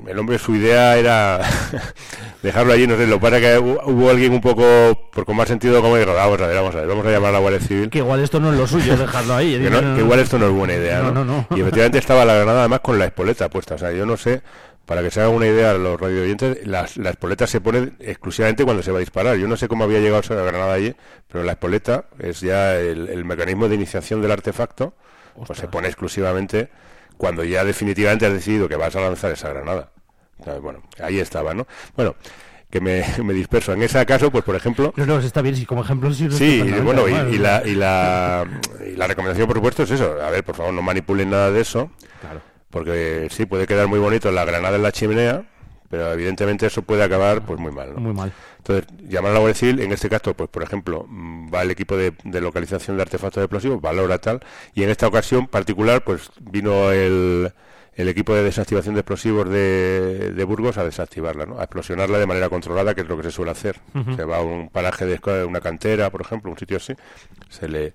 el hombre, su idea era [laughs] dejarlo allí, no sé, lo que pasa es que hu- hubo alguien un poco, por con más sentido, como dijo, vamos a ver, vamos a ver, vamos a llamar a la Guardia Civil. Que igual esto no es lo suyo, dejarlo ahí. [laughs] Que, no- que igual esto no es buena idea, No, ¿no? no, no. Y efectivamente estaba la granada además con la espoleta puesta. O sea, yo no sé, para que se hagan una idea los radio oyentes, la, espoleta se pone exclusivamente cuando se va a disparar. Yo no sé cómo había llegado esa granada allí, pero la espoleta es ya el, el mecanismo de iniciación del artefacto, pues se pone exclusivamente cuando ya definitivamente has decidido que vas a lanzar esa granada. Entonces, bueno, ahí estaba, ¿no? Bueno, que me, [laughs] me disperso. En ese caso, pues por ejemplo... No, no, está bien, sí, como ejemplo sí. Sí, y bueno, y, y la, y, la, y la recomendación, por supuesto, es eso. A ver, por favor, no manipulen nada de eso. Claro. Porque sí, puede quedar muy bonito la granada en la chimenea, pero evidentemente eso puede acabar pues muy mal. ¿no? Muy mal. Entonces, llamar a la Guardia Civil, en este caso, pues por ejemplo, mm, va el equipo de, de localización de artefactos explosivos, valora tal, y en esta ocasión particular, pues vino el, el equipo de desactivación de explosivos de, de Burgos a desactivarla, ¿no? a explosionarla de manera controlada, que es lo que se suele hacer. Se va a un paraje de una cantera, por ejemplo, un sitio así, se le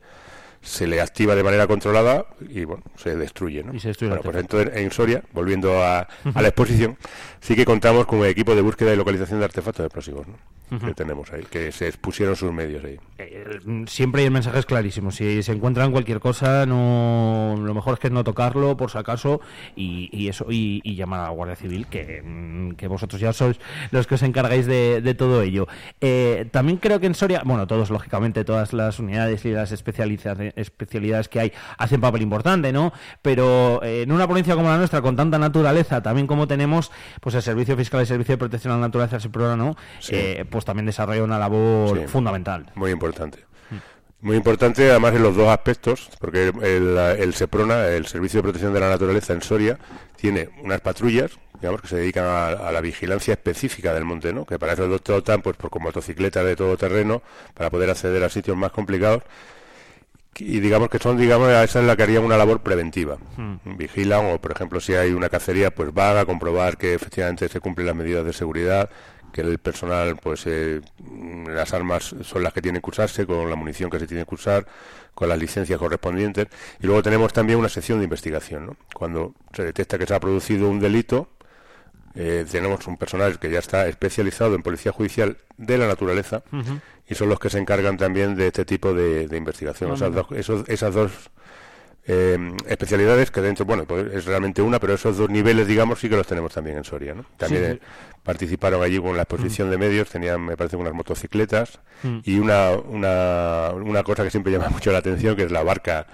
se le activa de manera controlada y bueno, se destruye, ¿no? Y se destruye el bueno, pues entonces en Soria, volviendo a, a la exposición, sí que contamos con un equipo de búsqueda y localización de artefactos explosivos, ¿no? Que tenemos ahí, que se expusieron sus medios ahí. Eh, siempre hay el mensaje es clarísimo. Si se encuentran cualquier cosa, no lo mejor es que no tocarlo, por si acaso, y, y eso y, y llamar a la Guardia Civil, que, mm, que vosotros ya sois los que os encargáis de, de todo ello. Eh, también creo que en Soria, bueno, todos lógicamente, todas las unidades y las especializa- especialidades que hay hacen papel importante, ¿no? Pero eh, en una provincia como la nuestra, con tanta naturaleza, también como tenemos, pues el Servicio Fiscal y el Servicio de Protección a la Naturaleza, el programa, ¿no? Sí. Eh, pues también desarrolla una labor Sí. fundamental. Muy importante. Muy importante, además, en los dos aspectos, porque el, el SEPRONA, el Servicio de Protección de la Naturaleza en Soria, tiene unas patrullas, digamos, que se dedican a, a la vigilancia específica del monte, ¿no? Que para eso lo dotan, pues, por, con motocicletas de todo terreno, para poder acceder a sitios más complicados. Y digamos que son, digamos, esa es la que haría una labor preventiva. Mm. Vigilan, o por ejemplo, si hay una cacería, pues van a comprobar que efectivamente se cumplen las medidas de seguridad, que el personal, pues eh, las armas son las que tienen que usarse, con la munición que se tiene que usar, con las licencias correspondientes. Y luego tenemos también una sección de investigación, ¿no? Cuando se detecta que se ha producido un delito, eh, tenemos un personal que ya está especializado en policía judicial de la naturaleza y son los que se encargan también de este tipo de, de investigación. Ah, dos, esos- esas dos eh, especialidades que dentro, bueno, pues es realmente una, pero esos dos niveles, digamos, sí que los tenemos también en Soria, ¿no? También Sí, eh, participaron allí con la exposición de medios, tenían, me parece, unas motocicletas Mm. y una, una, una cosa que siempre llama [laughs] mucho la atención, que es la barca,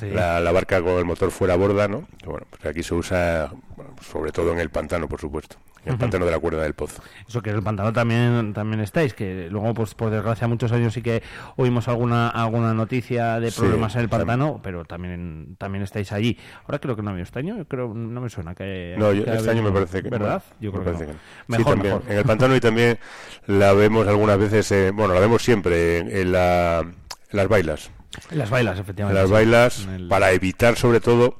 Sí. la, la barca con el motor fuera a borda, ¿no? Bueno, pues aquí se usa, bueno, sobre todo en el pantano, por supuesto, en el pantano de la cuerda del pozo. Eso que en el pantano también también estáis, que luego pues por desgracia muchos años sí que oímos alguna alguna noticia de Sí, problemas en el también. pantano, pero también también estáis allí. Ahora creo que no ha habido este año, creo no me suena que No, yo- que este año me parece que ¿verdad? no, Yo me creo que, parece no. que no. Sí, Mejor, también. mejor. En el pantano y también la vemos algunas veces, eh, bueno, la vemos siempre en, en la- en las bailas. En las bailas, En efectivamente. las bailas, el- para evitar sobre todo,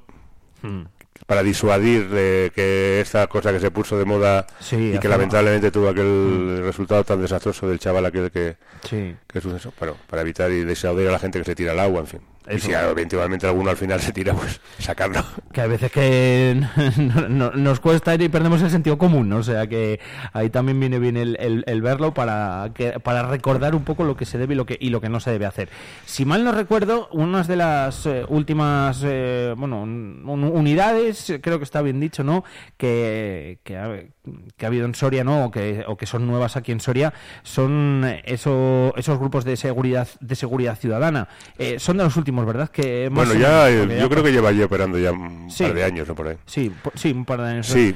Mm. para disuadir de que esta cosa que se puso de moda Sí, y que lamentablemente tuvo aquel resultado tan desastroso del chaval aquel que, Sí. que sucedió. Bueno, para evitar y disuadir a la gente que se tira al agua, en fin. Y si eventualmente alguno al final se tira, pues sacarlo. que hay veces que [laughs] no- no- nos cuesta y perdemos el sentido común, ¿no? O sea que ahí también viene bien el, el- el verlo para que para recordar un poco lo que se debe y lo que y lo que no se debe hacer. Si mal no recuerdo, unas de las eh, últimas eh, bueno un- un- unidades, creo que está bien dicho, ¿no? Que, que, que ha habido en Soria, ¿no? O que, o que son nuevas aquí en Soria, son eh, eso, esos grupos de seguridad de seguridad ciudadana. Eh, son de los últimos, ¿verdad? Que más Bueno, ya, menos, eh, yo creo que lleva allí operando ya un Sí. par de años o por ahí. Sí, sí, un par de años. Sí.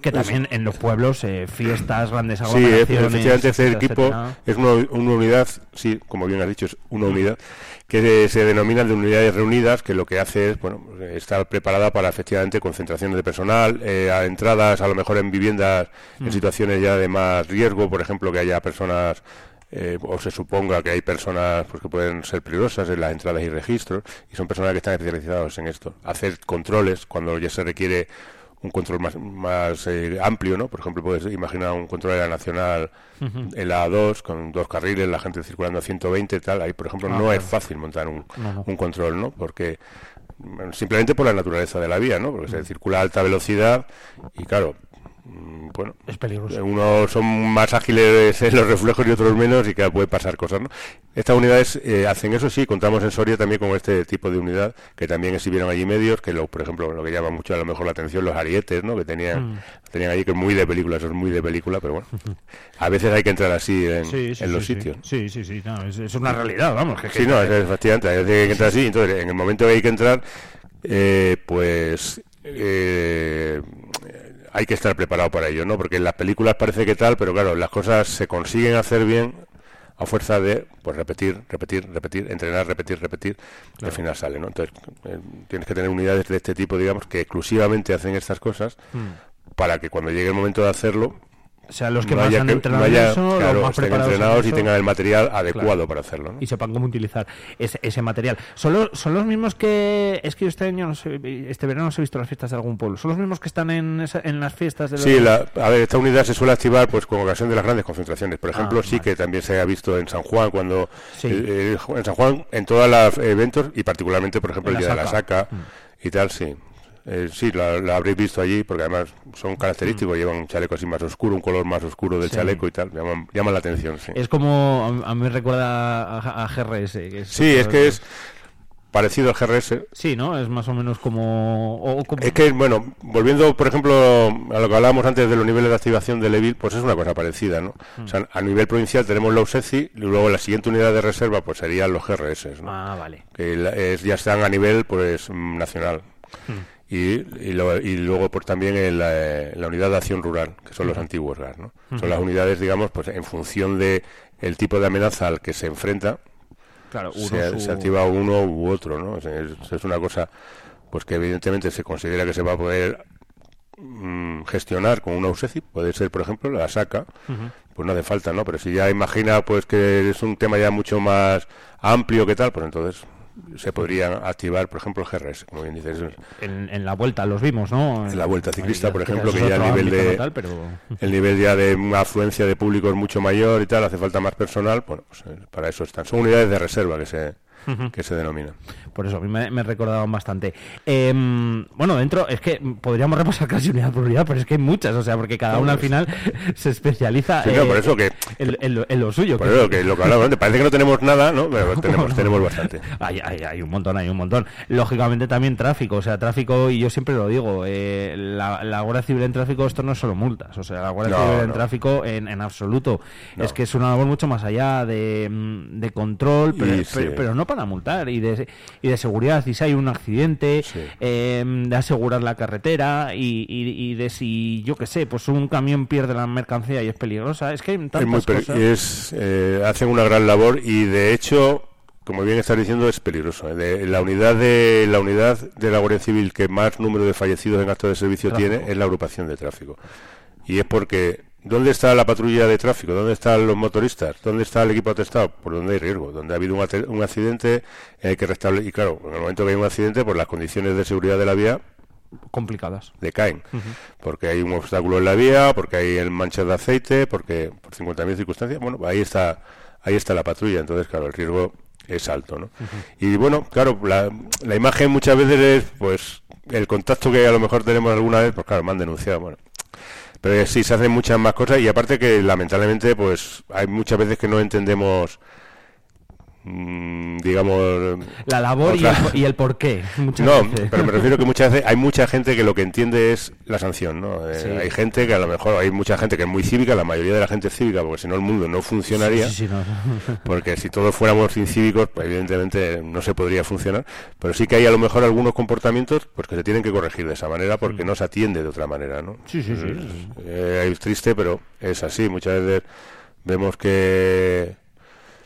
Que también en los pueblos, eh, fiestas, grandes Sí, aglomeraciones... efectivamente este equipo etcétera. es una, una unidad, sí, como bien has dicho, es una unidad que se, denominan de unidades reunidas, que lo que hace es, bueno, estar preparada para efectivamente concentraciones de personal, eh, a entradas a lo mejor en viviendas en Mm. situaciones ya de más riesgo, por ejemplo, que haya personas eh, o se suponga que hay personas pues, que pueden ser peligrosas en las entradas y registros, y son personas que están especializados en esto. Hacer controles cuando ya se requiere un control más, más eh, amplio, ¿no? Por ejemplo, puedes imaginar un control de la nacional en la A2 con dos carriles, la gente circulando a 120 y tal. Ahí, por ejemplo, Ah, no claro. es fácil montar un, No, un control, ¿no? Porque bueno, simplemente por la naturaleza de la vía, ¿no? Porque se circula a alta velocidad y claro, bueno, es peligroso. Unos son más ágiles en los reflejos y otros menos y que puede pasar cosas, ¿no? Estas unidades eh, hacen eso, sí, contamos en Soria también con este tipo de unidad que también exhibieron allí medios, que lo, por ejemplo, lo que llama mucho a lo mejor la atención, los arietes, ¿no? Que tenían, Mm. tenían allí que es muy de película, eso es muy de película, pero bueno, [laughs] a veces hay que entrar así en, Sí, sí, en los sí, sitios. Sí, sí, sí, no, es, es una realidad, vamos. Que, Sí, que- no, es, es fascinante. Hay que entrar así. Entonces, en el momento que hay que entrar, eh, pues eh, hay que estar preparado para ello, ¿no? Porque en las películas parece que tal, pero claro, las cosas se consiguen hacer bien a fuerza de pues repetir, repetir, repetir, entrenar, repetir, repetir, y al final sale, ¿no? Entonces, eh, tienes que tener unidades de este tipo, digamos, que exclusivamente hacen estas cosas Mm. para que cuando llegue el momento de hacerlo O sea, los que no más haya han que- entrenado no haya- eso, los claro, más preparados en entrenados y tengan el material adecuado Claro. para hacerlo, ¿no? Y sepan cómo utilizar ese, ese material. ¿Son, los- ¿Son los mismos que... Es que yo este año, no sé, este verano no he visto las fiestas de algún pueblo. ¿Son los mismos que están en, esa- en las fiestas de los... Sí, la, a ver, esta unidad se suele activar pues con ocasión de las grandes concentraciones. Por ejemplo, Ah, sí que también se ha visto en San Juan cuando Sí. eh, eh, en San Juan en todos los eventos y particularmente, por ejemplo, En el la día de la Saca. saca y tal, sí. Eh, sí, la, la habréis visto allí porque además son característicos, llevan un chaleco así más oscuro, un color más oscuro del Sí. chaleco y tal, llaman, llaman la atención, sí. Es como... A, mí me recuerda a, a GRS. Que es Sí, es que es parecido al GRS. Sí, ¿no? Es más o menos como... o como- Es que, bueno, volviendo, por ejemplo, a lo que hablábamos antes de los niveles de activación del EVIL, pues es una cosa parecida, ¿no? Mm. O sea, a nivel provincial tenemos los ECI y luego la siguiente unidad de reserva pues serían los GRS, ¿no? Ah, vale. Que es- ya están a nivel, pues, mm, nacional. Mm. Y, y, lo- y luego, pues también en la, la unidad de acción rural, que son los antiguos GAR, ¿no? Son las unidades, digamos, pues en función de el tipo de amenaza al que se enfrenta, Claro, uno se, su- se activa uno u otro, ¿no? Es, es una cosa pues que evidentemente se considera que se va a poder mm, gestionar con una USECI, puede ser, por ejemplo, la SACA, pues no hace falta, ¿no? Pero si ya imagina pues que es un tema ya mucho más amplio que tal, pues entonces se podrían activar, por ejemplo, el GRS, como bien dices. En, en la vuelta los vimos, ¿no? En la vuelta ciclista, por ejemplo, que ya el nivel de no tal, pero... [laughs] el nivel ya de afluencia de público es mucho mayor y tal, hace falta más personal, bueno, pues eh, para eso están. Son unidades de reserva que se Ujú. que se denominan. Por eso, a mí me, me recordaban bastante. Em, bueno, dentro, es que podríamos repasar casi unidad por unidad, pero es que hay muchas, o sea, porque cada una al final [laughs] se especializa Sí, no, eh, por eso que- en, en lo, en lo suyo. Por eso que lo que antes, parece que no tenemos nada, ¿no? Pero [laughs] tenemos, tenemos bastante. Hay, hay, hay un montón, hay un montón. Lógicamente también tráfico, o sea, tráfico, y yo siempre lo digo, eh, la, la Guardia Civil en tráfico esto no es solo multas, o sea, la Guardia No, Civil en tráfico en, en absoluto. Es que es una labor mucho más allá de, mm, de control, pero, Y sí. pero, pero no para multar, y de, y de seguridad, y si hay un accidente, eh, de asegurar la carretera, y, y, y de si, yo qué sé, pues un camión pierde la mercancía y es peligrosa, es que hay tantas Es muy cosas. es, eh, hacen una gran labor y de hecho, como bien estás diciendo, es peligroso. ¿eh? De- la unidad de la unidad de la Guardia Civil que más número de fallecidos en acto de servicio Tráfico. tiene es la agrupación de tráfico. Y es porque ¿dónde está la patrulla de tráfico? ¿Dónde están los motoristas? ¿Dónde está el equipo atestado? Por donde hay riesgo, donde ha habido un, accidente hay que restablecer y claro, en el momento que hay un accidente, pues las condiciones de seguridad de la vía complicadas. decaen. Porque hay un obstáculo en la vía, porque hay el manchas de aceite, porque por 50.000 circunstancias, bueno, ahí está ahí está la patrulla, entonces claro, el riesgo es alto, ¿no? Y bueno, claro, la, la imagen muchas veces es pues el contacto que a lo mejor tenemos alguna vez, pues claro, me han denunciado, bueno. Pero sí, se hacen muchas más cosas y aparte que lamentablemente pues hay muchas veces que no entendemos digamos La labor y el, y el porqué. [laughs] muchas no, veces. pero me refiero que muchas veces hay mucha gente que lo que entiende es la sanción, ¿no? Eh. Hay gente que a lo mejor, hay mucha gente que es muy cívica, la mayoría de la gente es cívica, porque si no el mundo no funcionaría. Sí, sí, sí, no. [laughs] Porque si todos fuéramos incívicos, pues evidentemente no se podría funcionar. Pero sí que hay a lo mejor algunos comportamientos pues que se tienen que corregir de esa manera porque no se atiende de otra manera, ¿no? Mm. Sí, sí, sí. Es, eh, es triste, pero es así. Muchas veces vemos que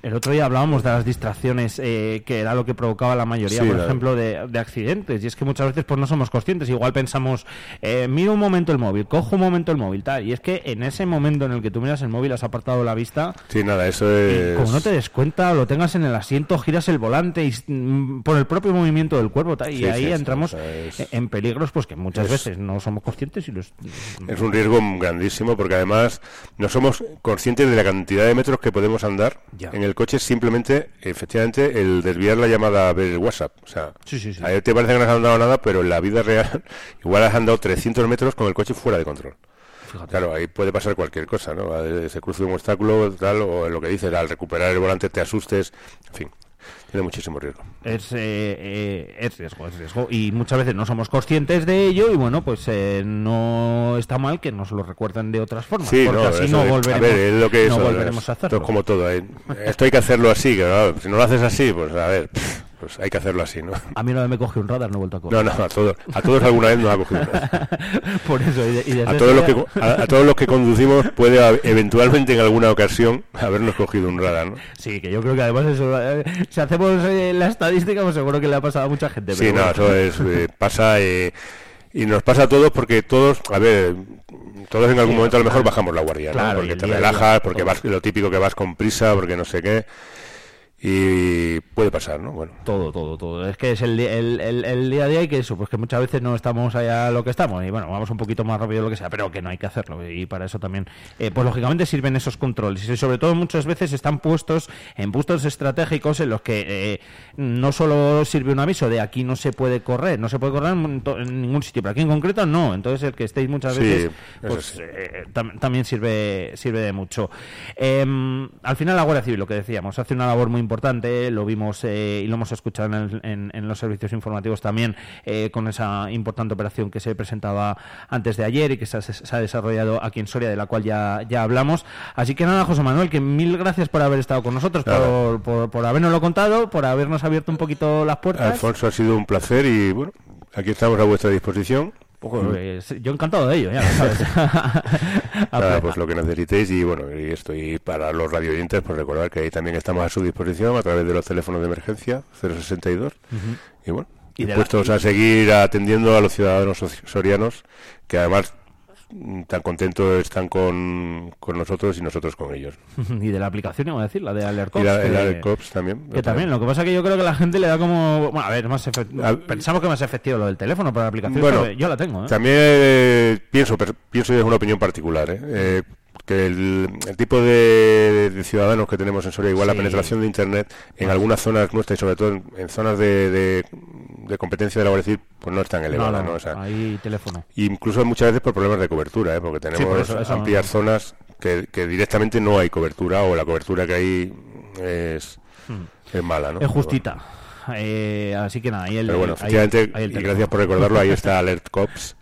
El otro día hablábamos de las distracciones, eh, que era lo que provocaba la mayoría, Sí, por ejemplo, de, de accidentes. Y es que muchas veces pues no somos conscientes. Igual pensamos, eh, miro un momento el móvil, cojo un momento el móvil, tal. Y es que en ese momento en el que tú miras el móvil has apartado la vista. Sí, nada, eso es... como no te des cuenta, lo tengas en el asiento, giras el volante y mm, por el propio movimiento del cuerpo, tal, y Sí, ahí sí, entramos o sea, es- en peligros pues que muchas es- veces no somos conscientes y los... Es un riesgo grandísimo porque además no somos conscientes de la cantidad de metros que podemos andar Ya. en el coche simplemente, efectivamente, el desviar la llamada a ver el WhatsApp. O sea, Sí, sí, sí. a ti te parece que no has andado nada, pero en la vida real [laughs] igual has andado 300 metros con el coche fuera de control. Claro, ahí puede pasar cualquier cosa, ¿no? Se cruce un obstáculo, tal, o lo que dices, al recuperar el volante te asustes, en fin, tiene muchísimo riesgo. Es, eh, eh, es riesgo, es riesgo. Y muchas veces no somos conscientes de ello y bueno, pues eh, no está mal que nos lo recuerden de otras formas. Sí, porque no, así no volveremos, a ver, lo que es, no volveremos es- a esto hacerlo. es como todo. ¿eh? Esto hay que hacerlo así, que, claro, si no lo haces así, pues a ver, pff, pues hay que hacerlo así, ¿no? A mí una vez me cogió un radar, no he vuelto a coger. No, no, a todos, a todos alguna vez nos ha cogido. un radar. [laughs] Por eso, y, de- y A todos, los que, a, a todos los que conducimos puede eventualmente en alguna ocasión habernos cogido un radar, ¿no? Sí, que yo creo que además eso, eh, si hacemos eh, la estadística, pues seguro que le ha pasado a mucha gente. Sí, no, eso es, eh, pasa eh, y nos pasa a todos porque todos, a ver, todos en algún Sí, momento a lo mejor bajamos la guardia, ¿no? Claro, porque te relajas, porque vas, lo típico que vas con prisa, porque no sé qué, y puede pasar, ¿no? Bueno. Todo, todo, todo. Es que es el, el, el, el día a día y que eso, pues que muchas veces no estamos allá lo que estamos y bueno, vamos un poquito más rápido lo que sea, pero que no hay que hacerlo y para eso también, eh, pues lógicamente sirven esos controles y sobre todo muchas veces están puestos en puntos estratégicos en los que eh, no solo sirve un aviso de aquí no se puede correr, no se puede correr en, ningún sitio, pero aquí en concreto no, entonces el que estéis muchas veces, pues sí. eh, tam- también sirve sirve de mucho. Em, al final la Guardia Civil, lo que decíamos, hace una labor muy importante, lo vimos eh, y lo hemos escuchado en, el- en- en los servicios informativos también eh, con esa importante operación que se presentaba antes de ayer y que se ha, se ha desarrollado aquí en Soria, de la cual ya, ya hablamos. Así que nada, José Manuel, que mil gracias por haber estado con nosotros, por, por, por habernoslo contado, por habernos abierto un poquito las puertas. Alfonso, ha sido un placer y bueno, aquí estamos a vuestra disposición. Pues, yo encantado de ello, ya lo sabes. [laughs] Nada, pues lo que necesitéis y bueno, y esto y para los radio oyentes, pues recordar que ahí también estamos a su disposición a través de los teléfonos de emergencia 062 y bueno, Y de la- dispuestos a seguir atendiendo a los ciudadanos so- sorianos que además tan contentos están con, con nosotros y nosotros con ellos. [laughs] y de la aplicación, iba a decir, la de Alert Y la, el que- Alert Cops también. Que también, lo que pasa es que yo creo que la gente le da como. Bueno, a ver, más pensamos que más efectivo lo del teléfono, pero la aplicación Bueno, yo la tengo. ¿eh? También eh, pienso, pienso y es una opinión particular, ¿eh? Que el, el tipo de, de ciudadanos que tenemos en Soria, igual la penetración de Internet en algunas zonas nuestras y sobre todo en, en zonas de, de- de competencia de la Guardia Civil, pues no es tan elevada, no, ¿no? no, O sea, hay teléfono. incluso muchas veces por problemas de cobertura, ¿eh? porque tenemos por eso- eso amplias zonas que, que directamente no hay cobertura o la cobertura que hay es, es mala, ¿no? Hmm. Es justita. Eh, así que nada, ahí el. Pero bueno, ahí- efectivamente, ahí el y gracias por recordarlo, ahí está [laughs] Alert Cops.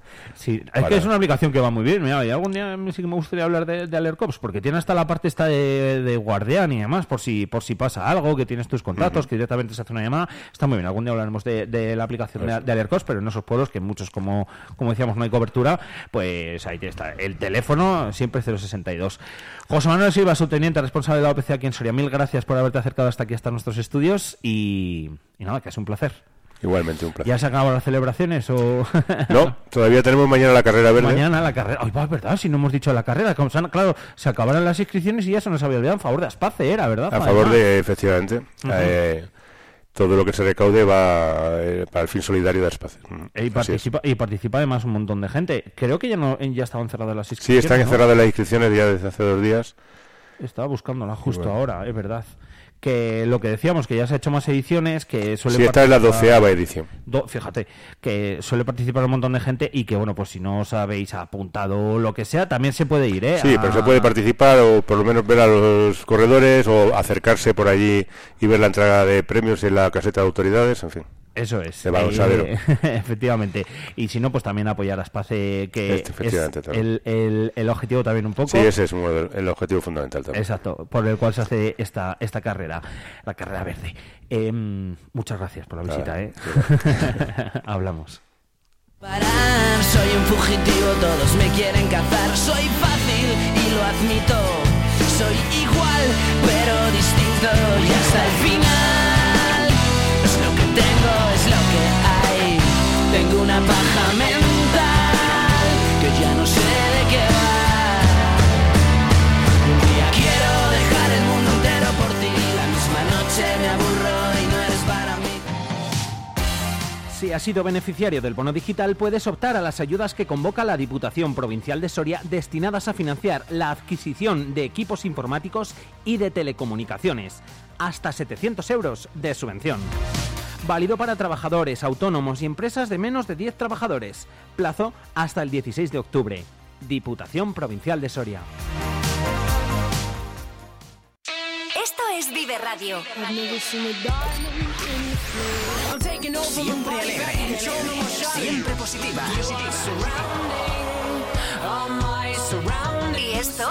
Sí, es Para- que es una aplicación que va muy bien. Mira, y algún día sí que me gustaría hablar de, de Alert Cops, porque tiene hasta la parte esta de, de guardián y demás, por si por si pasa algo, que tienes tus contactos, que directamente se hace una llamada. Está muy bien. Algún día hablaremos de, de la aplicación de, de Alert Cops, pero en esos pueblos que muchos, como, como decíamos, no hay cobertura, pues ahí está. El teléfono siempre 062. José Manuel Silva, subteniente responsable de la OPC aquí en Soria. Mil gracias por haberte acercado hasta aquí, hasta nuestros estudios y, y nada, que es un placer. Igualmente, un placer. ¿Ya se acabaron las celebraciones o...? [laughs] No, todavía tenemos mañana la carrera verde. Mañana la carrera. Ay, va, verdad, si no hemos dicho la carrera. Como se han- claro, se acabaron las inscripciones y ya se nos había olvidado en favor de Aspace, era, ¿verdad? A favor de, efectivamente, eh, todo lo que se recaude va eh, para el fin solidario de Espacio. Y participa, y participa además un montón de gente. Creo que ya no ya estaban cerradas las Sí, inscripciones. están ¿no? encerradas las inscripciones ya desde hace dos días. Estaba buscándola justo bueno. ahora, es verdad. Que lo que decíamos, que ya se ha hecho más ediciones, que suele Sí, esta es la doceava edición. Do- fíjate, que suele participar un montón de gente y que, bueno, pues si no os habéis apuntado o lo que sea, también se puede ir, ¿eh? Sí, A- pero se puede participar o por lo menos ver a los corredores o acercarse por allí y ver la entrega de premios en la caseta de autoridades, en fin. Eso es. Se va a Osadero. Eh, [laughs] efectivamente. Y si no, pues también apoyar a Space, que Este, es el, el- el objetivo también un poco. Sí, ese es del- el objetivo fundamental también. Exacto, por el cual se hace esta, esta carrera, la carrera verde. Em, muchas gracias por la visita, Nada, ¿eh? [laughs] Hablamos. Parar, soy un fugitivo, todos me quieren cazar, soy fácil y lo admito. soy igual, pero distinto y hasta el final. Lo que tengo, es lo que hay. Tengo una paja mental que ya no sé de qué va. Un día quiero dejar el mundo entero por ti. La misma noche me aburro y no eres para mí. Si has sido beneficiario del bono digital, puedes optar a las ayudas que convoca la Diputación Provincial de Soria destinadas a financiar la adquisición de equipos informáticos y de telecomunicaciones. Hasta 700 euros de subvención. Válido para trabajadores, autónomos y empresas de menos de 10 trabajadores. Plazo hasta el 16 de octubre. Diputación Provincial de Soria. Esto es Vive Radio. Siempre alegre, siempre positiva. ¿Y esto?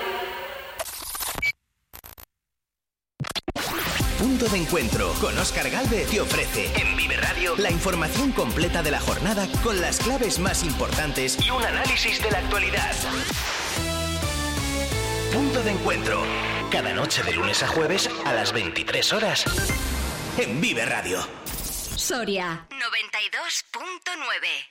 Punto de encuentro con Oscar Galvez te ofrece en Vive Radio la información completa de la jornada con las claves más importantes y un análisis de la actualidad. Punto de encuentro. Cada noche de lunes a jueves a las 23 horas en Vive Radio. Soria 92.9.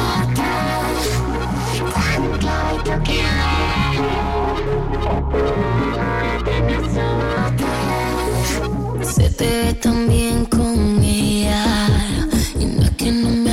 Se te ve tan bien con ella. Y no es que no me